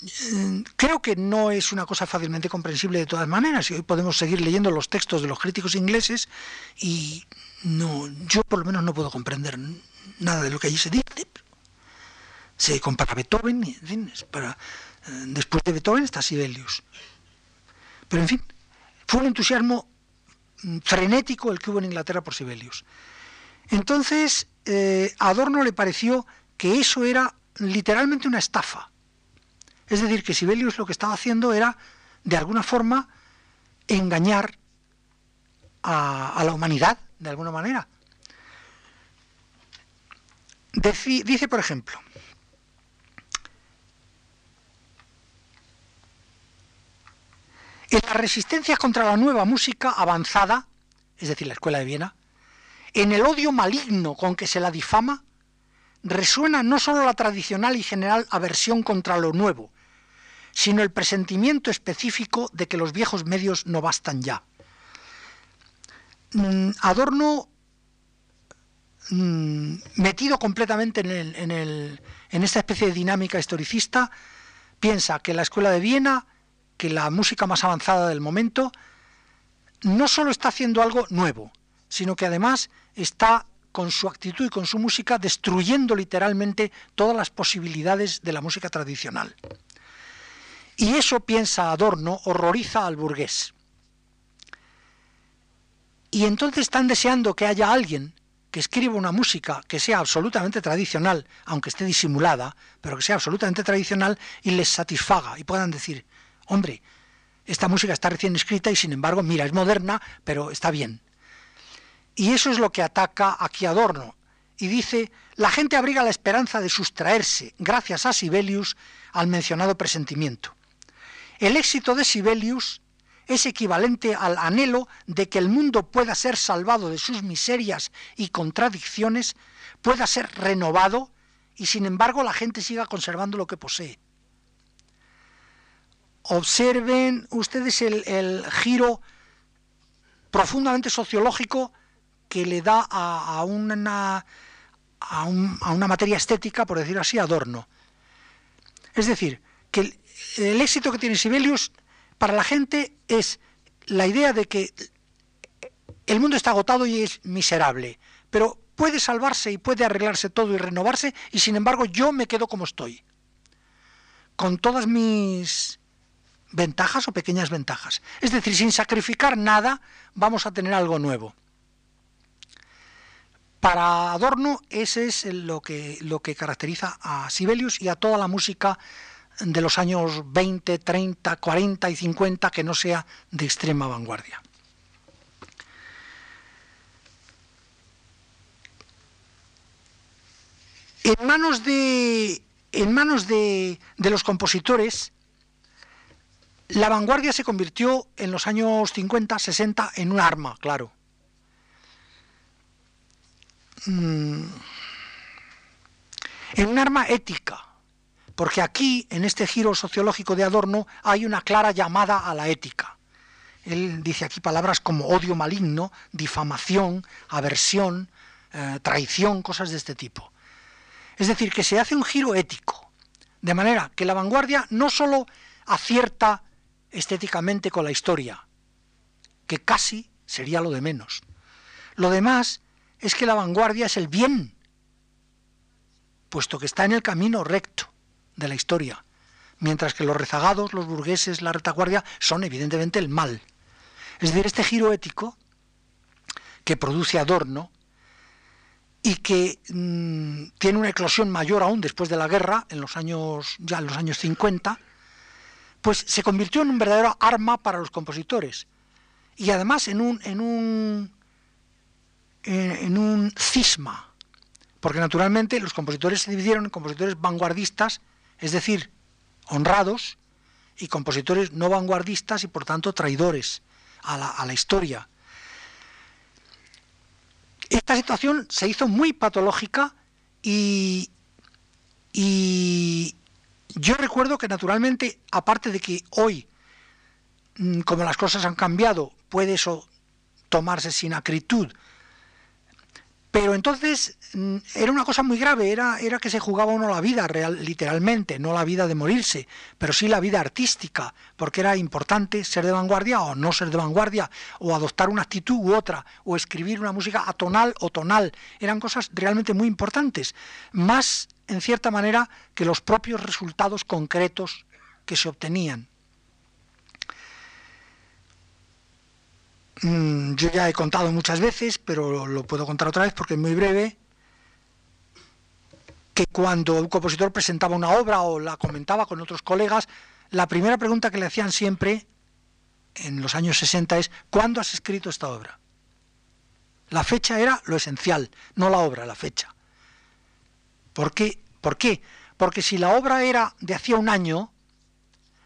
Mm, creo que no es una cosa fácilmente comprensible de todas maneras. Y hoy podemos seguir leyendo los textos de los críticos ingleses y no, yo por lo menos no puedo comprender nada de lo que allí se dice. Se compara Beethoven, y, en fin, eh, después de Beethoven está Sibelius. Pero en fin, fue un entusiasmo mm, frenético el que hubo en Inglaterra por Sibelius. Entonces, eh, a Adorno le pareció que eso era literalmente una estafa es decir, que Sibelius lo que estaba haciendo era, de alguna forma, engañar a, la humanidad, de alguna manera. dice, por ejemplo, en las resistencias contra la nueva música avanzada, es decir, la Escuela de Viena, en el odio maligno con que se la difama, resuena no sólo la tradicional y general aversión contra lo nuevo, sino el presentimiento específico de que los viejos medios no bastan ya. Mm, Adorno, mm, metido completamente en, en esta especie de dinámica historicista, piensa que la escuela de Viena, que la música más avanzada del momento, no solo está haciendo algo nuevo, sino que además está con su actitud y con su música destruyendo literalmente todas las posibilidades de la música tradicional. Y eso, piensa Adorno, horroriza al burgués. Y entonces están deseando que haya alguien que escriba una música que sea absolutamente tradicional, aunque esté disimulada, pero que sea absolutamente tradicional y les satisfaga y puedan decir, hombre, esta música está recién escrita y sin embargo, mira, es moderna, pero está bien. Y eso es lo que ataca aquí Adorno. Y dice, la gente abriga la esperanza de sustraerse, gracias a Sibelius, al mencionado presentimiento. El éxito de Sibelius es equivalente al anhelo de que el mundo pueda ser salvado de sus miserias y contradicciones, pueda ser renovado y sin embargo la gente siga conservando lo que posee. Observen ustedes el, giro profundamente sociológico que le da a, una, a, una materia estética, por decir así, Adorno. Es decir, que el éxito que tiene Sibelius para la gente es la idea de que el mundo está agotado y es miserable, pero puede salvarse y puede arreglarse todo y renovarse y sin embargo yo me quedo como estoy, con todas mis ventajas o pequeñas ventajas. Es decir, sin sacrificar nada vamos a tener algo nuevo. Para Adorno ese es lo que, lo que caracteriza a Sibelius y a toda la música de los años 20, 30, 40 y 50 que no sea de extrema vanguardia. En manos de, en manos de, de los compositores, la vanguardia se convirtió en los años 50, 60 en un arma, claro. Mm. En un arma ética porque aquí, en este giro sociológico de Adorno, hay una clara llamada a la ética. Él dice aquí palabras como odio maligno, difamación, aversión, eh, traición, cosas de este tipo. Es decir, que se hace un giro ético, de manera que la vanguardia no sólo acierta estéticamente con la historia, que casi sería lo de menos. Lo demás es que la vanguardia es el bien, puesto que está en el camino recto de la historia, mientras que los rezagados, los burgueses, la retaguardia son evidentemente el mal. Es decir, este giro ético que produce Adorno y que mm, tiene una eclosión mayor aún después de la guerra, en los años ya en los años 50, pues se convirtió en un verdadero arma para los compositores y además en un, en un, en, un cisma, porque naturalmente los compositores se dividieron en compositores vanguardistas, es decir, honrados, y compositores no vanguardistas y por tanto traidores a la, historia. Esta situación se hizo muy patológica y, yo recuerdo que naturalmente, aparte de que hoy, mm, como las cosas han cambiado, puede eso tomarse sin acritud, pero entonces era una cosa muy grave, era, era que se jugaba uno la vida real, literalmente, no la vida de morirse, pero sí la vida artística, porque era importante ser de vanguardia o no ser de vanguardia, o adoptar una actitud u otra, o escribir una música atonal o tonal. Eran cosas realmente muy importantes, más en cierta manera que los propios resultados concretos que se obtenían. Mm, yo ya he contado muchas veces, pero lo puedo contar otra vez porque es muy breve, que cuando un compositor presentaba una obra o la comentaba con otros colegas, la primera pregunta que le hacían siempre, en los años 60, es ¿cuándo has escrito esta obra? La fecha era lo esencial, no la obra, la fecha. ¿Por qué? ¿Por qué? Porque si la obra era de hacía un año,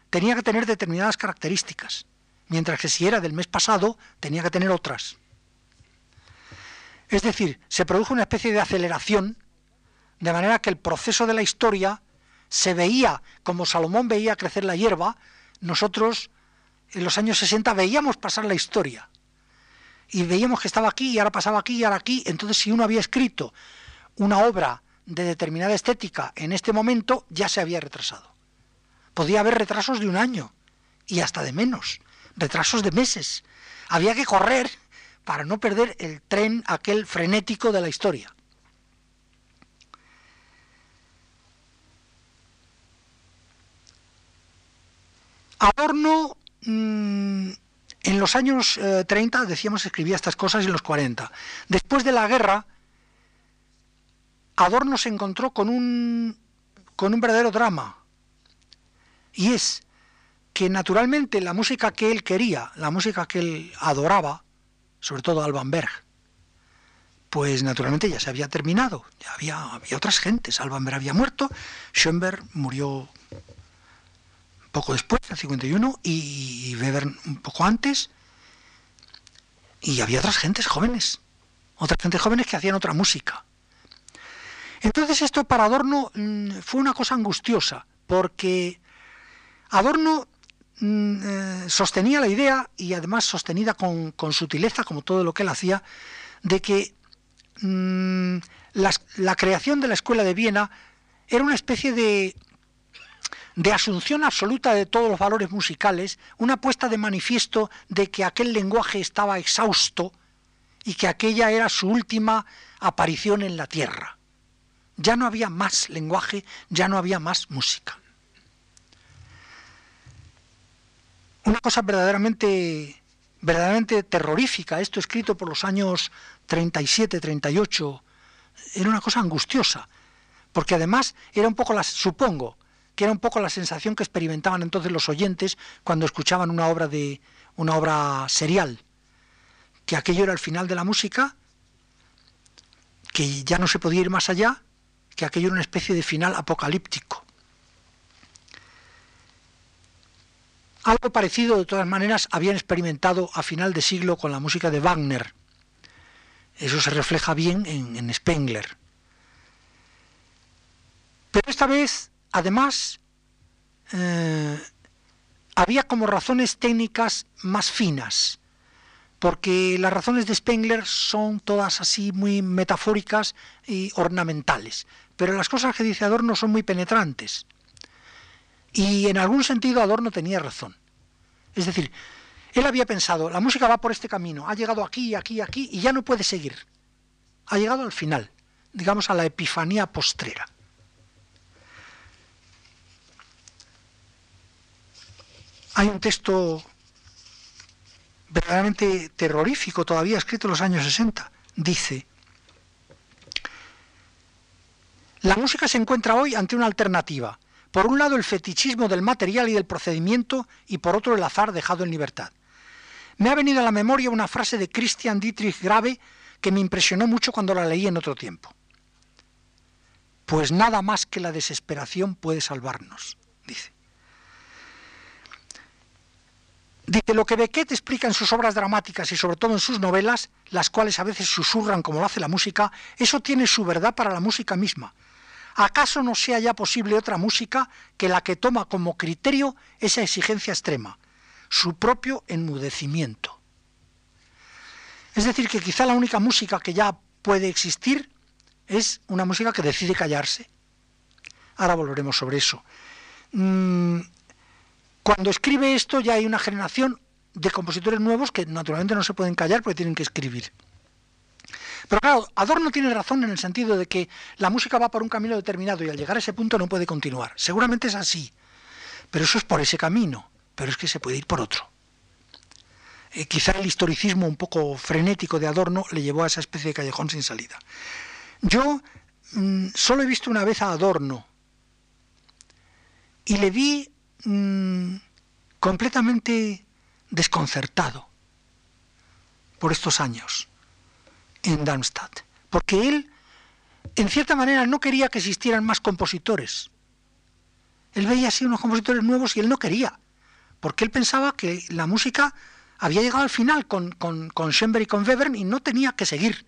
tenía que tener determinadas características, mientras que si era del mes pasado, tenía que tener otras. Es decir, se produjo una especie de aceleración, de manera que el proceso de la historia se veía como Salomón veía crecer la hierba, nosotros en los años 60 veíamos pasar la historia. Y veíamos que estaba aquí y ahora pasaba aquí y ahora aquí. Entonces, si uno había escrito una obra de determinada estética en este momento ya se había retrasado. Podía haber retrasos de un año y hasta de menos, retrasos de meses. Había que correr para no perder el tren aquel frenético de la historia. Adorno mm, en los años 30, eh, decíamos, escribía estas cosas y en los 40. Después de la guerra, Adorno se encontró con un, con un verdadero drama. Y es que naturalmente la música que él quería, la música que él adoraba, sobre todo Alban Berg, pues naturalmente ya se había terminado, ya había, había otras gentes, Alban Berg había muerto, Schoenberg murió poco después, el 51, y Weber un poco antes, y había otras gentes jóvenes, otras gentes jóvenes que hacían otra música. Entonces esto para Adorno mm, fue una cosa angustiosa, porque Adorno mm, eh, sostenía la idea, y además sostenida con, sutileza, como todo lo que él hacía, de que mm, la, creación de la Escuela de Viena era una especie de, de asunción absoluta de todos los valores musicales, una puesta de manifiesto de que aquel lenguaje estaba exhausto y que aquella era su última aparición en la tierra. Ya no había más lenguaje, ya no había más música. Una cosa verdaderamente, verdaderamente terrorífica, esto escrito por los años 37, 38, era una cosa angustiosa, porque además era un poco la, supongo, que era un poco la sensación que experimentaban entonces los oyentes cuando escuchaban una obra de una obra serial, que aquello era el final de la música, que ya no se podía ir más allá que aquello era una especie de final apocalíptico. Algo parecido, de todas maneras, habían experimentado a final de siglo con la música de Wagner. Eso se refleja bien en, Spengler. Pero esta vez, además, eh, había como razones técnicas más finas, porque las razones de Spengler son todas así muy metafóricas y ornamentales, pero las cosas que dice Adorno son muy penetrantes. Y en algún sentido Adorno tenía razón. Es decir, él había pensado, la música va por este camino, ha llegado aquí, aquí, aquí, y ya no puede seguir. Ha llegado al final, digamos a la epifanía postrera. Hay un texto verdaderamente terrorífico todavía escrito en los años 60. Dice, la música se encuentra hoy ante una alternativa. Por un lado el fetichismo del material y del procedimiento y por otro el azar dejado en libertad. Me ha venido a la memoria una frase de Christian Dietrich Grave que me impresionó mucho cuando la leí en otro tiempo. Pues nada más que la desesperación puede salvarnos, dice. Dice, lo que Beckett explica en sus obras dramáticas y sobre todo en sus novelas, las cuales a veces susurran como lo hace la música, eso tiene su verdad para la música misma. ¿Acaso no sea ya posible otra música que la que toma como criterio esa exigencia extrema, su propio enmudecimiento? Es decir, que quizá la única música que ya puede existir es una música que decide callarse. Ahora volveremos sobre eso. Mm, cuando escribe esto ya hay una generación de compositores nuevos que naturalmente no se pueden callar porque tienen que escribir. Pero claro, Adorno tiene razón en el sentido de que la música va por un camino determinado y al llegar a ese punto no puede continuar. Seguramente es así, pero eso es por ese camino, pero es que se puede ir por otro. Eh, quizá el historicismo un poco frenético de Adorno le llevó a esa especie de callejón sin salida. Yo mm, solo he visto una vez a Adorno y le vi mm, completamente desconcertado por estos años en Darmstadt, porque él, en cierta manera, no quería que existieran más compositores. Él veía así unos compositores nuevos y él no quería, porque él pensaba que la música había llegado al final con, con, Schoenberg y con Webern y no tenía que seguir.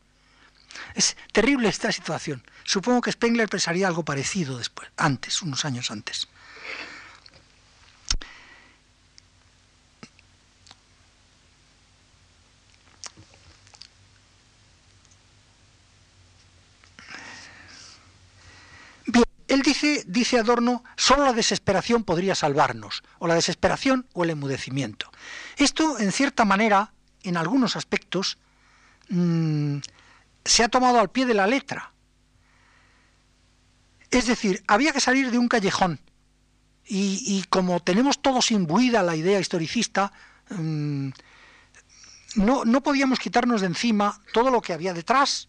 Es terrible esta situación. Supongo que Spengler pensaría algo parecido después, antes, unos años antes. Él dice, dice Adorno, solo la desesperación podría salvarnos, o la desesperación o el enmudecimiento. Esto, en cierta manera, en algunos aspectos, mm, se ha tomado al pie de la letra. Es decir, había que salir de un callejón. Y, como tenemos todos imbuida la idea historicista, mm, no, no podíamos quitarnos de encima todo lo que había detrás,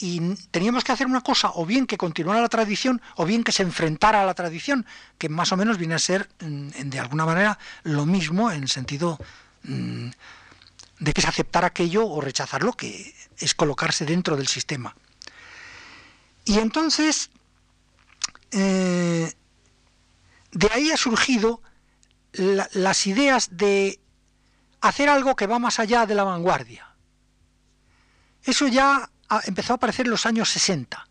y teníamos que hacer una cosa, o bien que continuara la tradición, o bien que se enfrentara a la tradición, que más o menos viene a ser, de alguna manera, lo mismo en el sentido de que se aceptar aquello o rechazarlo, que es colocarse dentro del sistema. Y entonces, eh, de ahí ha surgido las ideas de hacer algo que va más allá de la vanguardia. Eso ya empezó a aparecer en los años 60.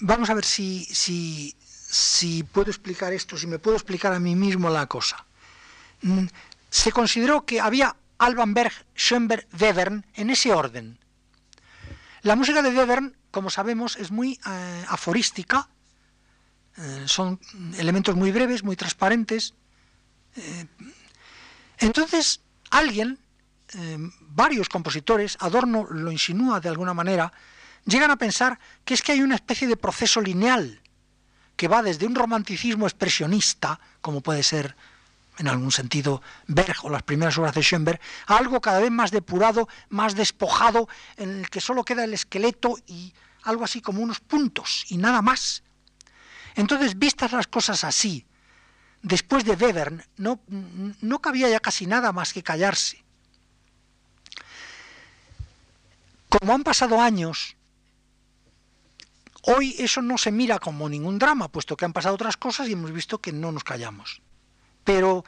Vamos a ver si, si, puedo explicar esto, si me puedo explicar a mí mismo la cosa. Mm, se consideró que había Alban Berg, Schoenberg, Webern en ese orden. La música de Webern, como sabemos, es muy eh, aforística, eh, son elementos muy breves, muy transparentes. Eh, entonces, alguien Em, varios compositores, Adorno lo insinúa de alguna manera, llegan a pensar que es que hay una especie de proceso lineal que va desde un romanticismo expresionista, como puede ser en algún sentido Berg o las primeras obras de Schoenberg, a algo cada vez más depurado, más despojado, en el que solo queda el esqueleto y algo así como unos puntos y nada más. Entonces, vistas las cosas así, después de Webern, no, no cabía ya casi nada más que callarse. Como han pasado años, Hoy eso no se mira como ningún drama, puesto que han pasado otras cosas y hemos visto que no nos callamos. Pero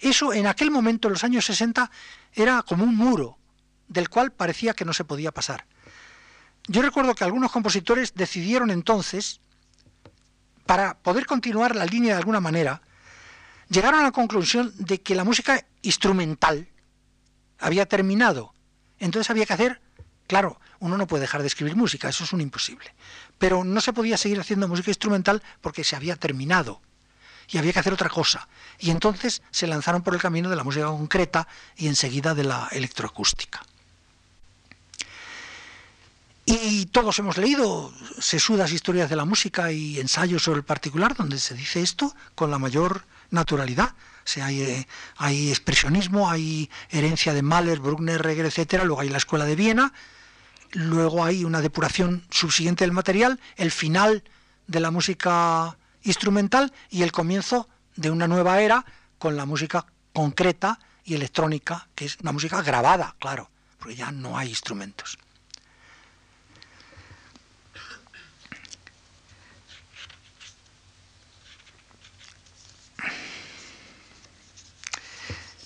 eso en aquel momento, en los años 60, era como un muro del cual parecía que no se podía pasar. Yo recuerdo que algunos compositores decidieron entonces, para poder continuar la línea de alguna manera, llegaron a la conclusión de que la música instrumental había terminado. Entonces había que hacer, claro, uno no puede dejar de escribir música, eso es un imposible. Pero no se podía seguir haciendo música instrumental porque se había terminado y había que hacer otra cosa. Y entonces se lanzaron por el camino de la música concreta y enseguida de la electroacústica. Y todos hemos leído sesudas historias de la música y ensayos sobre el particular donde se dice esto con la mayor naturalidad. Hay, eh, hay expresionismo, hay herencia de Mahler, Bruckner, Reger, etcétera, luego hay la escuela de Viena, luego hay una depuración subsiguiente del material, el final de la música instrumental y el comienzo de una nueva era con la música concreta y electrónica, que es una música grabada, claro, porque ya no hay instrumentos.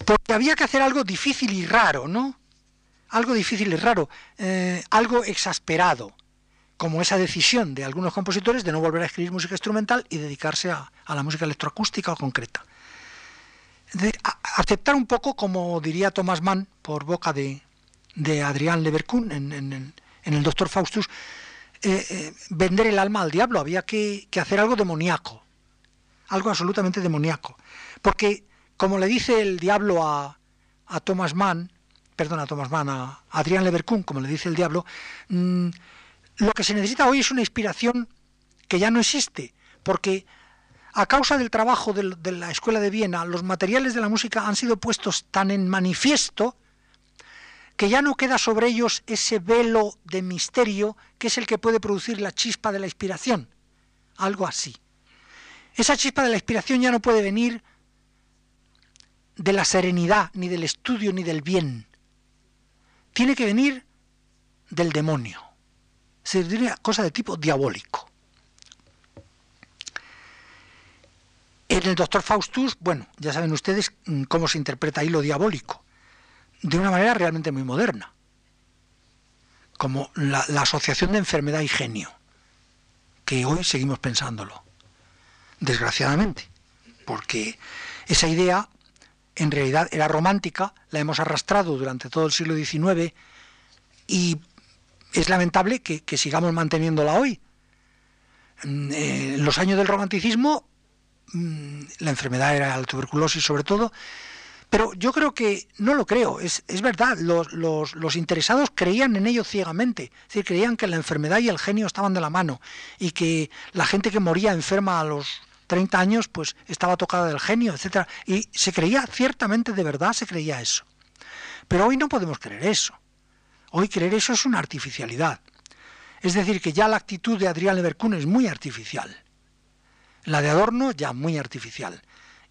Porque había que hacer algo difícil y raro, ¿no? Algo difícil y raro, eh, algo exasperado como esa decisión de algunos compositores de no volver a escribir música instrumental y dedicarse a, la música electroacústica o concreta. aceptar un poco, como diría Thomas Mann por boca de, de Adrián Leverkuhn en, el Doctor Faustus, eh, eh, vender el alma al diablo, había que, hacer algo demoníaco, algo absolutamente demoníaco. Porque, como le dice el diablo a, a Thomas Mann, perdón, a Thomas Mann, a Adrián Leverkuhn, como le dice el diablo, mm, lo que se necesita hoy es una inspiración que ya no existe, porque a causa del trabajo de, la Escuela de Viena, los materiales de la música han sido puestos tan en manifiesto que ya no queda sobre ellos ese velo de misterio que es el que puede producir la chispa de la inspiración. Algo así. Esa chispa de la inspiración ya no puede venir de la serenidad, ni del estudio, ni del bien. Tiene que venir del demonio. Sería cosa de tipo diabólico. En el doctor Faustus, bueno, ya saben ustedes mm, cómo se interpreta ahí lo diabólico, de una manera realmente muy moderna, como la, la asociación de enfermedad y genio, que hoy seguimos pensándolo, desgraciadamente, porque esa idea en realidad era romántica, la hemos arrastrado durante todo el siglo XIX y es lamentable que, sigamos manteniéndola hoy. Mm, eh, en los años del romanticismo, mm, la enfermedad era la tuberculosis sobre todo, pero yo creo que, no lo creo, es, verdad, los, los, interesados creían en ello ciegamente, es decir, creían que la enfermedad y el genio estaban de la mano y que la gente que moría enferma a los 30 años pues estaba tocada del genio, etcétera, y se creía ciertamente de verdad se creía eso. Pero hoy no podemos creer eso. Hoy creer eso es una artificialidad. Es decir, que ya la actitud de Adrián Leverkuhn es muy artificial. La de Adorno ya muy artificial.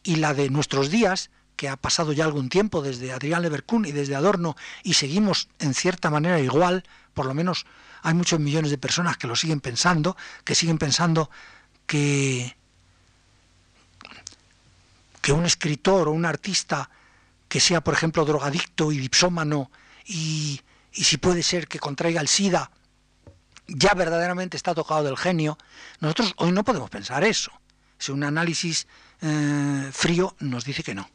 Y la de nuestros días, que ha pasado ya algún tiempo desde Adrián Leverkuhn y desde Adorno, y seguimos en cierta manera igual, por lo menos hay muchos millones de personas que lo siguen pensando, que siguen pensando que, que un escritor o un artista que sea, por ejemplo, drogadicto y dipsómano y y si puede ser que contraiga el SIDA, ya verdaderamente está tocado del genio, nosotros hoy no podemos pensar eso. Si un análisis eh, frío nos dice que no,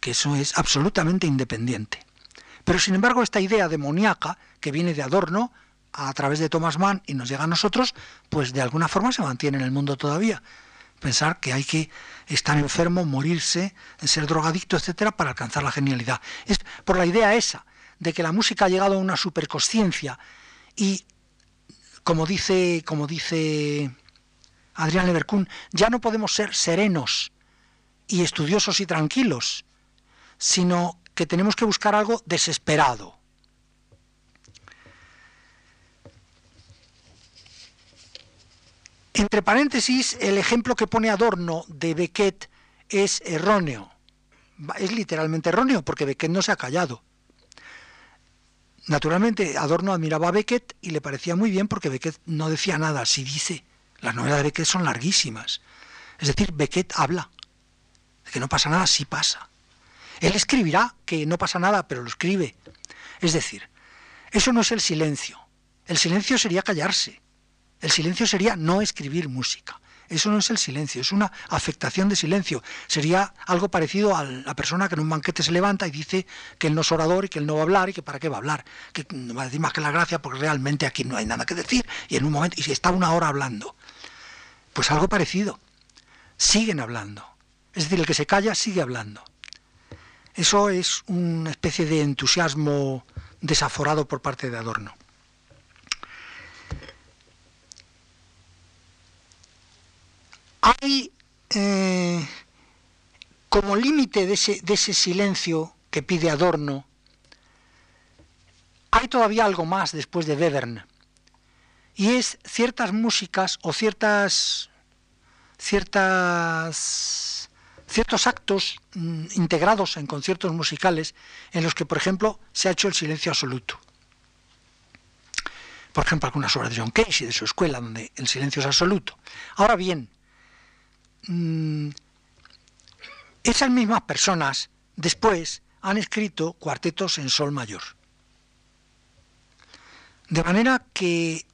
que eso es absolutamente independiente. Pero sin embargo esta idea demoníaca que viene de Adorno a través de Thomas Mann y nos llega a nosotros, pues de alguna forma se mantiene en el mundo todavía. Pensar que hay que estar enfermo, morirse, ser drogadicto, etcétera, para alcanzar la genialidad. Es por la idea esa de que la música ha llegado a una superconsciencia y, como dice, como dice Adrián Leverkuhn, ya no podemos ser serenos y estudiosos y tranquilos, sino que tenemos que buscar algo desesperado. Entre paréntesis, el ejemplo que pone Adorno de Beckett es erróneo. Es literalmente erróneo porque Beckett no se ha callado Naturalmente, Adorno admiraba a Beckett y le parecía muy bien porque Beckett no decía nada, si dice. Las novelas de Beckett son larguísimas. Es decir, Beckett habla. De que no pasa nada, sí pasa. Él escribirá que no pasa nada, pero lo escribe. Es decir, eso no es el silencio. El silencio sería callarse. El silencio sería no escribir música. Eso no es el silencio, es una afectación de silencio. Sería algo parecido a la persona que en un banquete se levanta y dice que él no es orador y que él no va a hablar y que para qué va a hablar, que no va a decir más que la gracia porque realmente aquí no hay nada que decir y en un momento y si está una hora hablando. Pues algo parecido. Siguen hablando. Es decir, el que se calla sigue hablando. Eso es una especie de entusiasmo desaforado por parte de Adorno. Hay eh, como límite de ese, silencio que pide Adorno, hay todavía algo más después de Webern, y es ciertas músicas o ciertas, ciertas, ciertos actos mm, integrados en conciertos musicales en los que, por ejemplo, se ha hecho el silencio absoluto. Por ejemplo, algunas obras de John Cage y de su escuela, donde el silencio es absoluto. Ahora bien, Mm, esas mismas personas después han escrito cuartetos en sol mayor. De manera que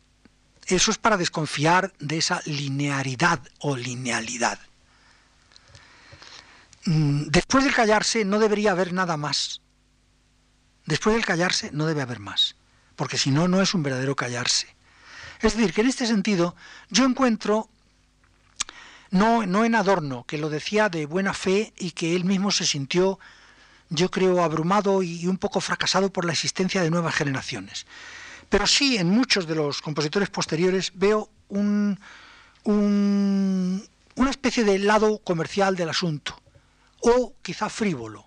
eso es para desconfiar de esa linearidad o linealidad. Mm, después del callarse no debería haber nada más. Después del callarse no debe haber más, porque si no, no es un verdadero callarse. Es decir, que en este sentido yo encuentro no, no en Adorno, que lo decía de buena fe y que él mismo se sintió, yo creo, abrumado y un poco fracasado por la existencia de nuevas generaciones. Pero sí, en muchos de los compositores posteriores veo un, una especie de lado comercial del asunto, o quizá frívolo,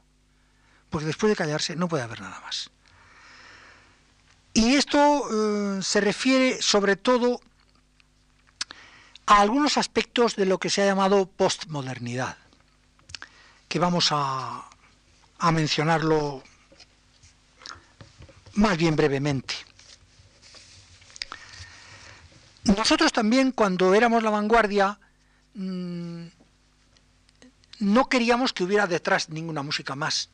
porque después de callarse no puede haber nada más. Y esto eh, se refiere sobre todo a algunos aspectos de lo que se ha llamado postmodernidad, que vamos a, mencionarlo más bien brevemente. Nosotros también, cuando éramos la vanguardia, mm, no queríamos que hubiera detrás ninguna música más,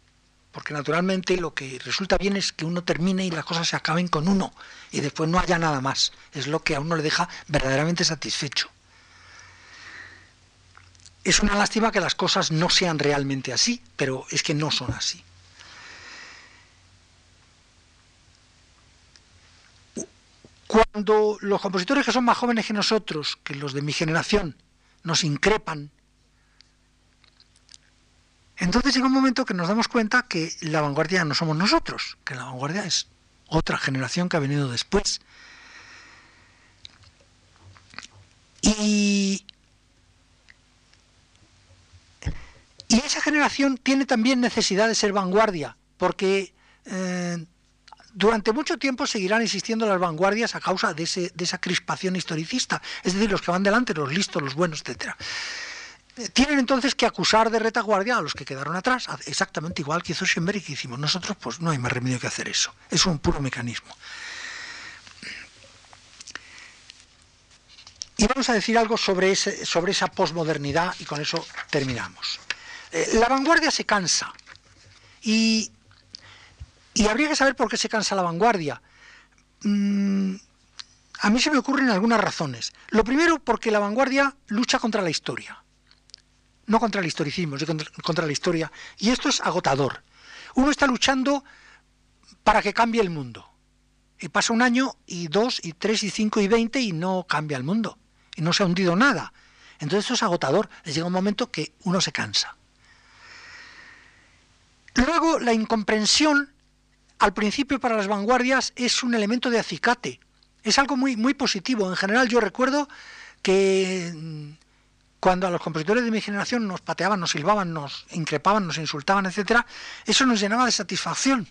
porque naturalmente lo que resulta bien es que uno termine y las cosas se acaben con uno, y después no haya nada más. Es lo que a uno le deja verdaderamente satisfecho. Es una lástima que las cosas no sean realmente así, pero es que no son así. Cuando los compositores que son más jóvenes que nosotros, que los de mi generación, nos increpan, entonces llega un momento que nos damos cuenta que la vanguardia no somos nosotros, que la vanguardia es otra generación que ha venido después. Y Y esa generación tiene también necesidad de ser vanguardia, porque eh, durante mucho tiempo seguirán existiendo las vanguardias a causa de, esa crispación historicista, es decir, los que van delante, los listos, los buenos, etc. Eh, tienen entonces que acusar de retaguardia a los que quedaron atrás, exactamente igual que hizo Schoenberg y que hicimos nosotros, pues no hay más remedio que hacer eso, es un puro mecanismo. Y vamos a decir algo sobre, sobre esa posmodernidad y con eso terminamos. Eh, la vanguardia se cansa. Y, habría que saber por qué se cansa la vanguardia. Mm, a mí se me ocurren algunas razones. Lo primero, porque la vanguardia lucha contra la historia. No contra el historicismo, sino contra la historia. Y esto es agotador. Uno está luchando para que cambie el mundo. Y pasa un año, y dos, y tres, y cinco, y veinte, y no cambia el mundo. Y no se ha hundido nada. Entonces esto es agotador. Llega un momento que uno se cansa. Luego, la incomprensión, al principio para las vanguardias, es un elemento de acicate. Es algo muy, muy positivo. En general, yo recuerdo que mm, cuando a los compositores de mi generación nos pateaban, nos silbaban, nos increpaban, nos insultaban, etcétera, eso nos llenaba de satisfacción.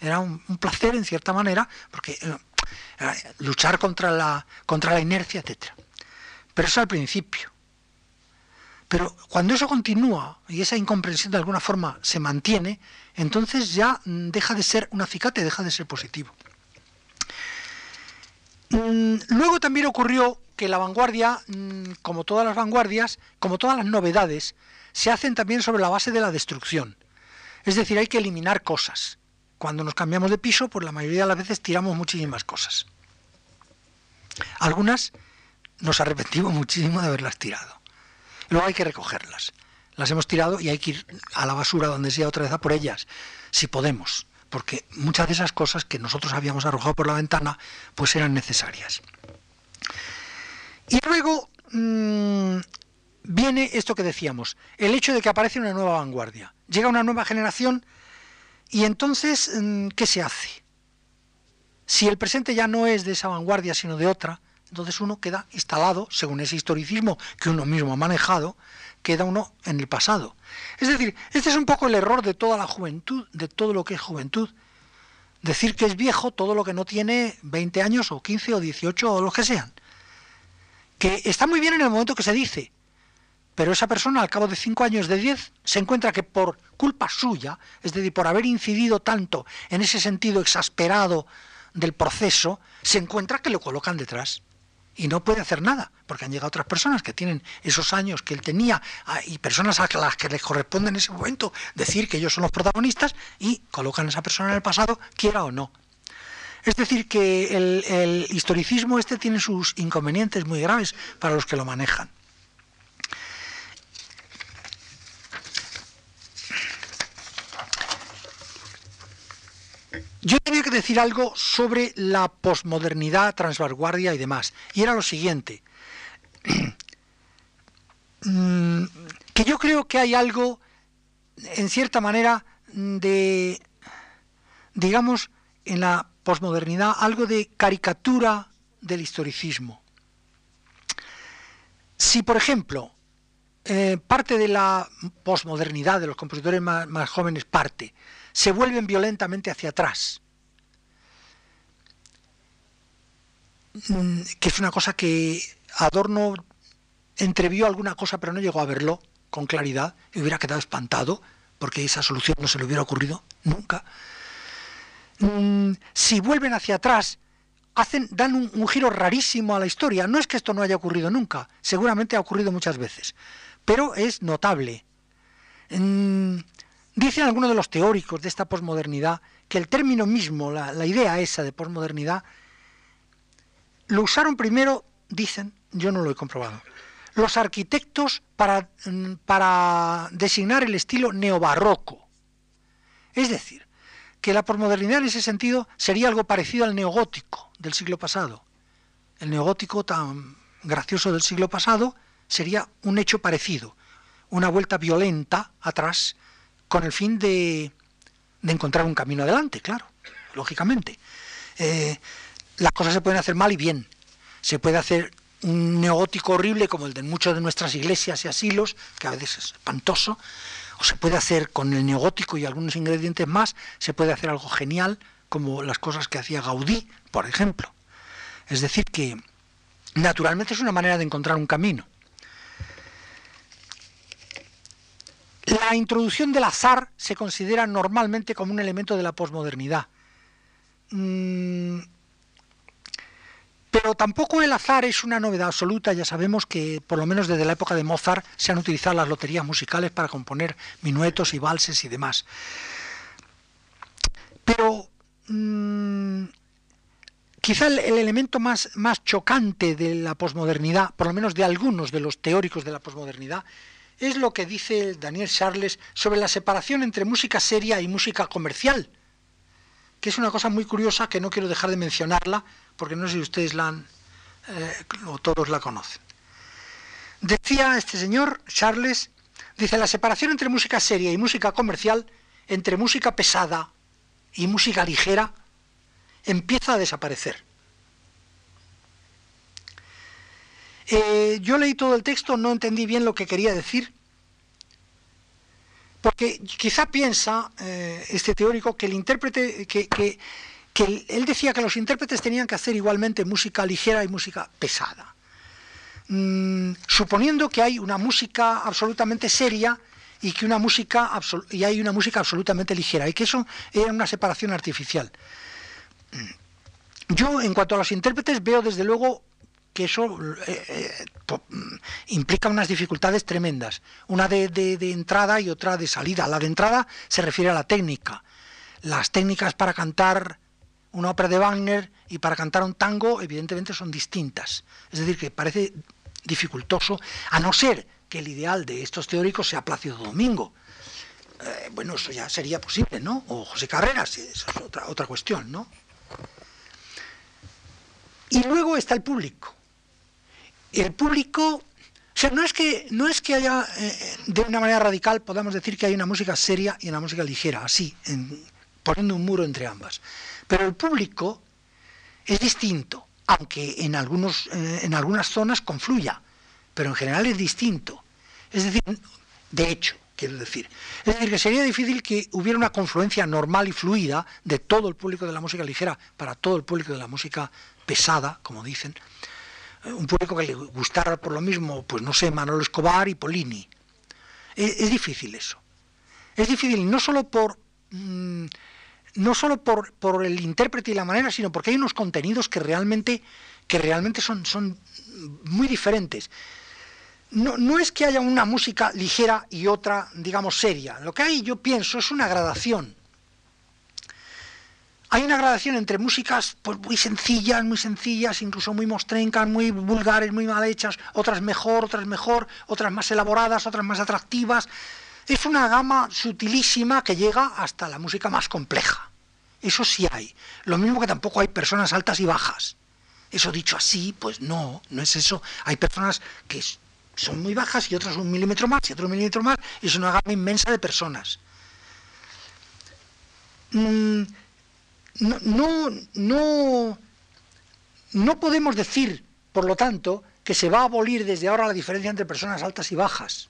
Era un, placer en cierta manera, porque eh, luchar contra la, contra la inercia, etcétera. Pero eso al principio. Pero cuando eso continúa y esa incomprensión de alguna forma se mantiene, entonces ya deja de ser un acicate, deja de ser positivo. Mm, luego también ocurrió que la vanguardia, mm, como todas las vanguardias, como todas las novedades, se hacen también sobre la base de la destrucción. Es decir, hay que eliminar cosas. Cuando nos cambiamos de piso, pues la mayoría de las veces tiramos muchísimas cosas. Algunas nos arrepentimos muchísimo de haberlas tirado. Luego hay que recogerlas. Las hemos tirado y hay que ir a la basura donde sea otra vez a por ellas, si podemos, porque muchas de esas cosas que nosotros habíamos arrojado por la ventana, pues eran necesarias. Y luego mm, viene esto que decíamos, el hecho de que aparece una nueva vanguardia. Llega una nueva generación y entonces, mm, ¿qué se hace? Si el presente ya no es de esa vanguardia, sino de otra, entonces uno queda instalado, según ese historicismo que uno mismo ha manejado, queda uno en el pasado. Es decir, este es un poco el error de toda la juventud, de todo lo que es juventud. Decir que es viejo todo lo que no tiene 20 años o 15 o 18 o lo que sean. Que está muy bien en el momento que se dice, pero esa persona al cabo de 5 años, de 10, se encuentra que por culpa suya, es decir, por haber incidido tanto en ese sentido exasperado del proceso, se encuentra que lo colocan detrás y no puede hacer nada, porque han llegado otras personas que tienen esos años que él tenía ah, y personas a las que les corresponde en ese momento decir que ellos son los protagonistas y colocan a esa persona en el pasado, quiera o no. Es decir, que el, el historicismo este tiene sus inconvenientes muy graves para los que lo manejan. Yo tenía que decir algo sobre la posmodernidad, transvanguardia y demás. Y era lo siguiente. Mm, que yo creo que hay algo, en cierta manera, de, digamos, en la posmodernidad, algo de caricatura del historicismo. Si, por ejemplo, eh, parte de la posmodernidad de los compositores más jóvenes parte, se vuelven violentamente hacia atrás. Mm, que es una cosa que Adorno entrevió alguna cosa pero no llegó a verlo con claridad y hubiera quedado espantado porque esa solución no se le hubiera ocurrido nunca. Mm, si vuelven hacia atrás, hacen, dan un, giro rarísimo a la historia. No es que esto no haya ocurrido nunca, seguramente ha ocurrido muchas veces, pero es notable. Dicen algunos de los teóricos de esta posmodernidad que el término mismo, la, idea esa de posmodernidad, lo usaron primero, dicen, yo no lo he comprobado, los arquitectos mm, para designar el estilo neobarroco. Es decir, que la posmodernidad en ese sentido sería algo parecido al neogótico del siglo pasado. El neogótico tan gracioso del siglo pasado sería un hecho parecido, una vuelta violenta atrás con el fin de, encontrar un camino adelante, claro, lógicamente. Eh, las cosas se pueden hacer mal y bien. Se puede hacer un neogótico horrible como el de muchas de nuestras iglesias y asilos, que a veces es espantoso, o se puede hacer con el neogótico y algunos ingredientes más, se puede hacer algo genial, como las cosas que hacía Gaudí, por ejemplo. Es decir, que naturalmente es una manera de encontrar un camino. La introducción del azar se considera normalmente como un elemento de la posmodernidad. Mm, pero tampoco el azar es una novedad absoluta, ya sabemos que por lo menos desde la época de Mozart se han utilizado las loterías musicales para componer minuetos y valses y demás. Pero mm, quizá el, elemento más, más chocante de la posmodernidad, por lo menos de algunos de los teóricos de la posmodernidad, es lo que dice Daniel Charles sobre la separación entre música seria y música comercial, que es una cosa muy curiosa que no quiero dejar de mencionarla, porque no sé si ustedes la han, eh, o todos la conocen. Decía este señor, Charles, dice, la separación entre música seria y música comercial, entre música pesada y música ligera, empieza a desaparecer. Eh, yo leí todo el texto, no entendí bien lo que quería decir, porque quizá piensa eh, este teórico que el intérprete, que, él decía que los intérpretes tenían que hacer igualmente música ligera y música pesada, mm, suponiendo que hay una música absolutamente seria y que una música y hay una música absolutamente ligera y que eso era una separación artificial. Yo, en cuanto a los intérpretes, veo desde luego que eso eh, eh, mm, implica unas dificultades tremendas, una de, entrada y otra de salida. La de entrada se refiere a la técnica. Las técnicas para cantar una ópera de Wagner y para cantar un tango, evidentemente, son distintas. Es decir, que parece dificultoso, a no ser que el ideal de estos teóricos sea Plácido Domingo. Eh, bueno, eso ya sería posible, ¿no? O José Carreras, eso es otra, otra cuestión, ¿no? Y luego está el público el público, o sea, no es que, no es que haya, eh, de una manera radical, podamos decir que hay una música seria y una música ligera, así, poniendo un muro entre ambas. Pero el público es distinto, aunque en, algunos, eh, en algunas zonas confluya, pero en general es distinto. Es decir, de hecho, quiero decir. Es decir, que sería difícil que hubiera una confluencia normal y fluida de todo el público de la música ligera para todo el público de la música pesada, como dicen, un público que le gustara por lo mismo, pues no sé, Manolo Escobar y Polini. Es, difícil eso. Es difícil no solo por mm, no solo por, por, el intérprete y la manera, sino porque hay unos contenidos que realmente, que realmente son, son muy diferentes. No, no, es que haya una música ligera y otra, digamos, seria. Lo que hay, yo pienso, es una gradación. Hay una gradación entre músicas pues, muy sencillas, muy sencillas, incluso muy mostrencas, muy vulgares, muy mal hechas, otras mejor, otras mejor, otras más elaboradas, otras más atractivas. Es una gama sutilísima que llega hasta la música más compleja. Eso sí hay. Lo mismo que tampoco hay personas altas y bajas. Eso dicho así, pues no, no es eso. Hay personas que son muy bajas y otras un milímetro más y otro un milímetro más, y es una gama inmensa de personas. Mm, no, no, no, podemos decir, por lo tanto, que se va a abolir desde ahora la diferencia entre personas altas y bajas,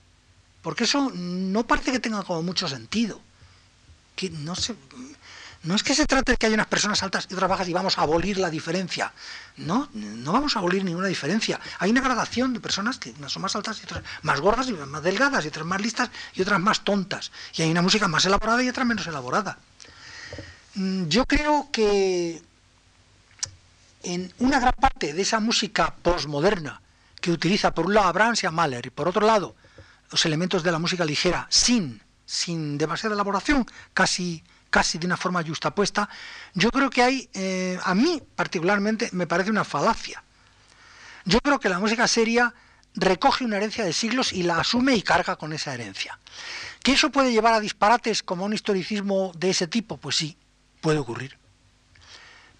porque eso no parece que tenga como mucho sentido. Que no no es que se trate de que haya unas personas altas y otras bajas y vamos a abolir la diferencia. No, no vamos a abolir ninguna diferencia. Hay una gradación de personas que unas son más altas y otras más gordas y más delgadas y otras más listas y otras más tontas. Y hay una música más elaborada y otra menos elaborada. Mm, yo creo que en una gran parte de esa música postmoderna que utiliza por un lado Abraham y a Mahler y por otro lado los elementos de la música ligera sin, sin demasiada elaboración, casi, casi de una forma justapuesta, yo creo que hay, eh, a mí particularmente me parece una falacia. Yo creo que la música seria recoge una herencia de siglos y la asume y carga con esa herencia. ¿Que eso puede llevar a disparates como un historicismo de ese tipo? Pues sí, puede ocurrir.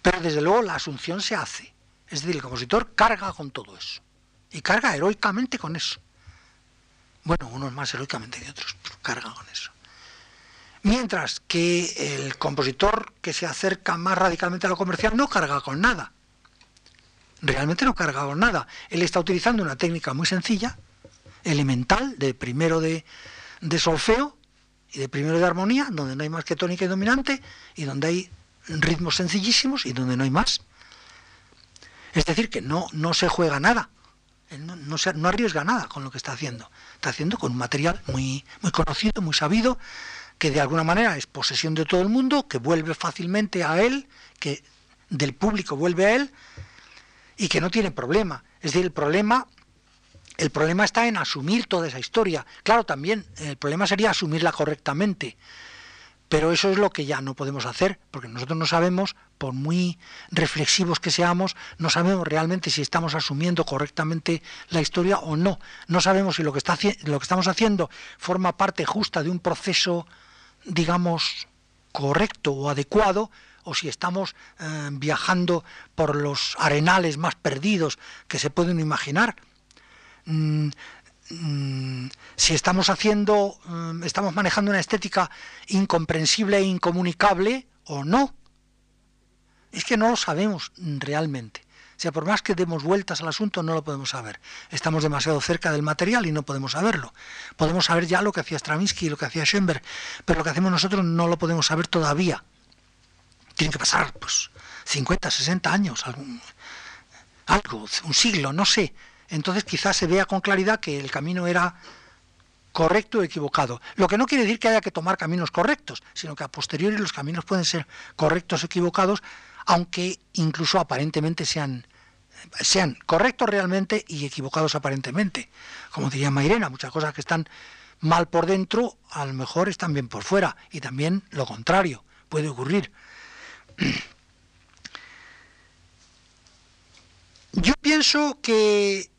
Pero desde luego la asunción se hace. Es decir, el compositor carga con todo eso. Y carga heroicamente con eso. Bueno, unos más heroicamente que otros, pero carga con eso. Mientras que el compositor que se acerca más radicalmente a lo comercial no carga con nada. Realmente no carga con nada. Él está utilizando una técnica muy sencilla, elemental, de primero de, de solfeo, y de primero de armonía, donde no hay más que tónica y dominante, y donde hay ritmos sencillísimos y donde no hay más. Es decir, que no, no se juega nada, no, no, se, no arriesga nada con lo que está haciendo. Está haciendo con un material muy, muy conocido, muy sabido, que de alguna manera es posesión de todo el mundo, que vuelve fácilmente a él, que del público vuelve a él, y que no tiene problema. Es decir, el problema el problema está en asumir toda esa historia. Claro, también el problema sería asumirla correctamente. Pero eso es lo que ya no podemos hacer, porque nosotros no sabemos, por muy reflexivos que seamos, no sabemos realmente si estamos asumiendo correctamente la historia o no. No sabemos si lo que, está, lo que estamos haciendo forma parte justa de un proceso, digamos, correcto o adecuado, o si estamos eh, viajando por los arenales más perdidos que se pueden imaginar. Mm, mm, si estamos haciendo, mm, estamos manejando una estética incomprensible e incomunicable o no. Es que no lo sabemos realmente. O sea, por más que demos vueltas al asunto, no lo podemos saber. Estamos demasiado cerca del material y no podemos saberlo. Podemos saber ya lo que hacía Stravinsky y lo que hacía Schoenberg, pero lo que hacemos nosotros no lo podemos saber todavía. Tienen que pasar, pues, 50, 60 años, algo, un siglo, no sé, entonces quizás se vea con claridad que el camino era correcto o equivocado. Lo que no quiere decir que haya que tomar caminos correctos, sino que a posteriori los caminos pueden ser correctos o equivocados aunque incluso aparentemente sean, sean correctos realmente y equivocados aparentemente. Como diría Mairena, muchas cosas que están mal por dentro, a lo mejor están bien por fuera, y también lo contrario puede ocurrir. Yo pienso que,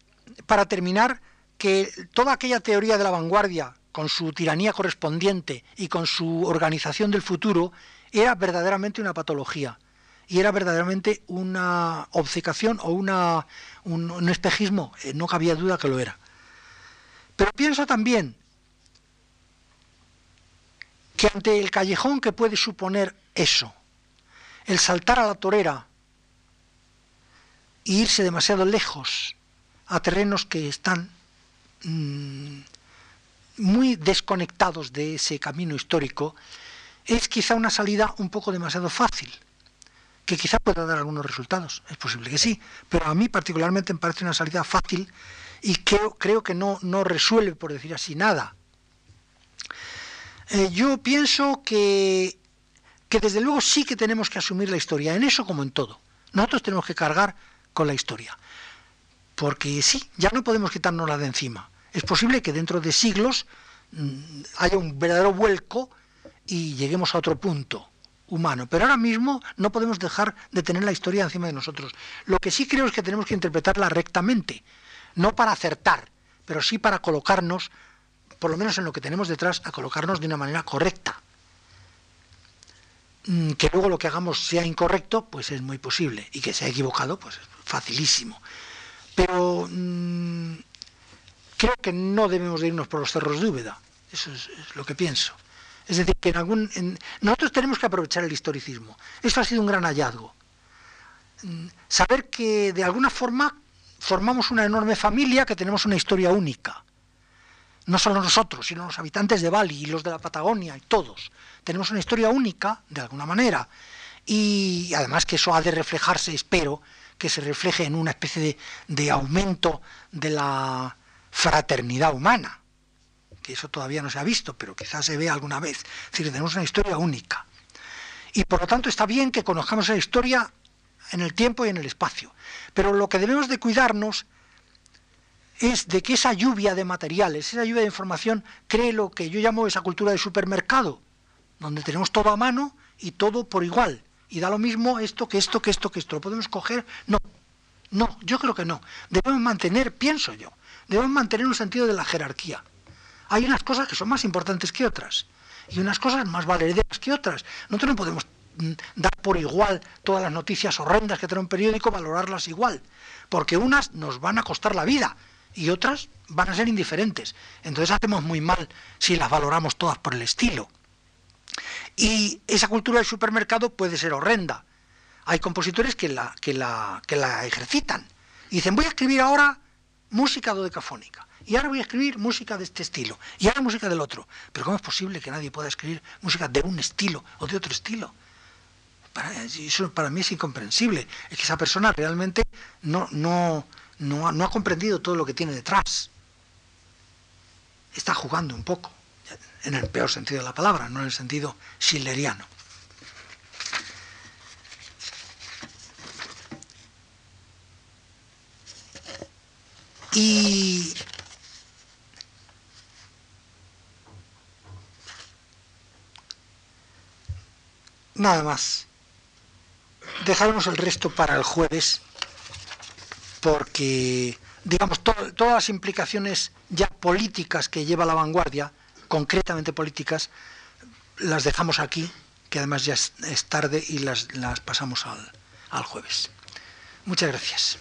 para terminar, que toda aquella teoría de la vanguardia, con su tiranía correspondiente y con su organización del futuro, era verdaderamente una patología y era verdaderamente una obcecación o una, un, espejismo, eh, no cabía duda que lo era. Pero pienso también que ante el callejón que puede suponer eso, el saltar a la torera e irse demasiado lejos a terrenos que están mm, muy desconectados de ese camino histórico, es quizá una salida un poco demasiado fácil, que quizá pueda dar algunos resultados, es posible que sí, pero a mí particularmente me parece una salida fácil y creo, creo que no, no resuelve, por decir así, nada. Eh, yo pienso que, que desde luego sí que tenemos que asumir la historia, en eso como en todo. Nosotros tenemos que cargar con la historia, porque sí, ya no podemos quitárnosla de encima. Es posible que dentro de siglos mm, haya un verdadero vuelco y lleguemos a otro punto humano. Pero ahora mismo no podemos dejar de tener la historia encima de nosotros. Lo que sí creo es que tenemos que interpretarla rectamente, no para acertar, pero sí para colocarnos, por lo menos en lo que tenemos detrás, a colocarnos de una manera correcta. Mm, que luego lo que hagamos sea incorrecto, pues es muy posible. Y que sea equivocado, pues es facilísimo. Pero mmm, creo que no debemos de irnos por los cerros de Úbeda. Eso es, es lo que pienso. Es decir, que en algún, en, nosotros tenemos que aprovechar el historicismo. Esto ha sido un gran hallazgo. Mm, saber que de alguna forma formamos una enorme familia que tenemos una historia única. No solo nosotros, sino los habitantes de Bali y los de la Patagonia y todos. Tenemos una historia única, de alguna manera. Y además que eso ha de reflejarse, espero, que se refleje en una especie de, de aumento de la fraternidad humana que eso todavía no se ha visto, pero quizás se vea alguna vez. Es decir, tenemos una historia única. Y por lo tanto está bien que conozcamos la historia en el tiempo y en el espacio. Pero lo que debemos de cuidarnos es de que esa lluvia de materiales, esa lluvia de información, cree lo que yo llamo esa cultura de supermercado, donde tenemos todo a mano y todo por igual. Y da lo mismo esto que esto, que esto, que esto. ¿Lo podemos coger? No. No, yo creo que no. Debemos mantener, pienso yo, debemos mantener un sentido de la jerarquía hay unas cosas que son más importantes que otras y unas cosas más valederas que otras. Nosotros no podemos mm, dar por igual todas las noticias horrendas que trae un periódico, valorarlas igual, porque unas nos van a costar la vida y otras van a ser indiferentes. Entonces hacemos muy mal si las valoramos todas por el estilo. Y esa cultura del supermercado puede ser horrenda. Hay compositores que la, que la, que la ejercitan. Y dicen, voy a escribir ahora música dodecafónica y ahora voy a escribir música de este estilo, y ahora música del otro. Pero ¿cómo es posible que nadie pueda escribir música de un estilo o de otro estilo? Para, eso para mí es incomprensible. Es que esa persona realmente no, no, no, no ha comprendido todo lo que tiene detrás. Está jugando un poco, en el peor sentido de la palabra, no en el sentido schilleriano. Y Nada más. Dejaremos el resto para el jueves, porque, digamos, todas las implicaciones ya políticas que lleva la vanguardia, concretamente políticas, las dejamos aquí, que además ya es, tarde y las, las pasamos al, al jueves. Muchas gracias.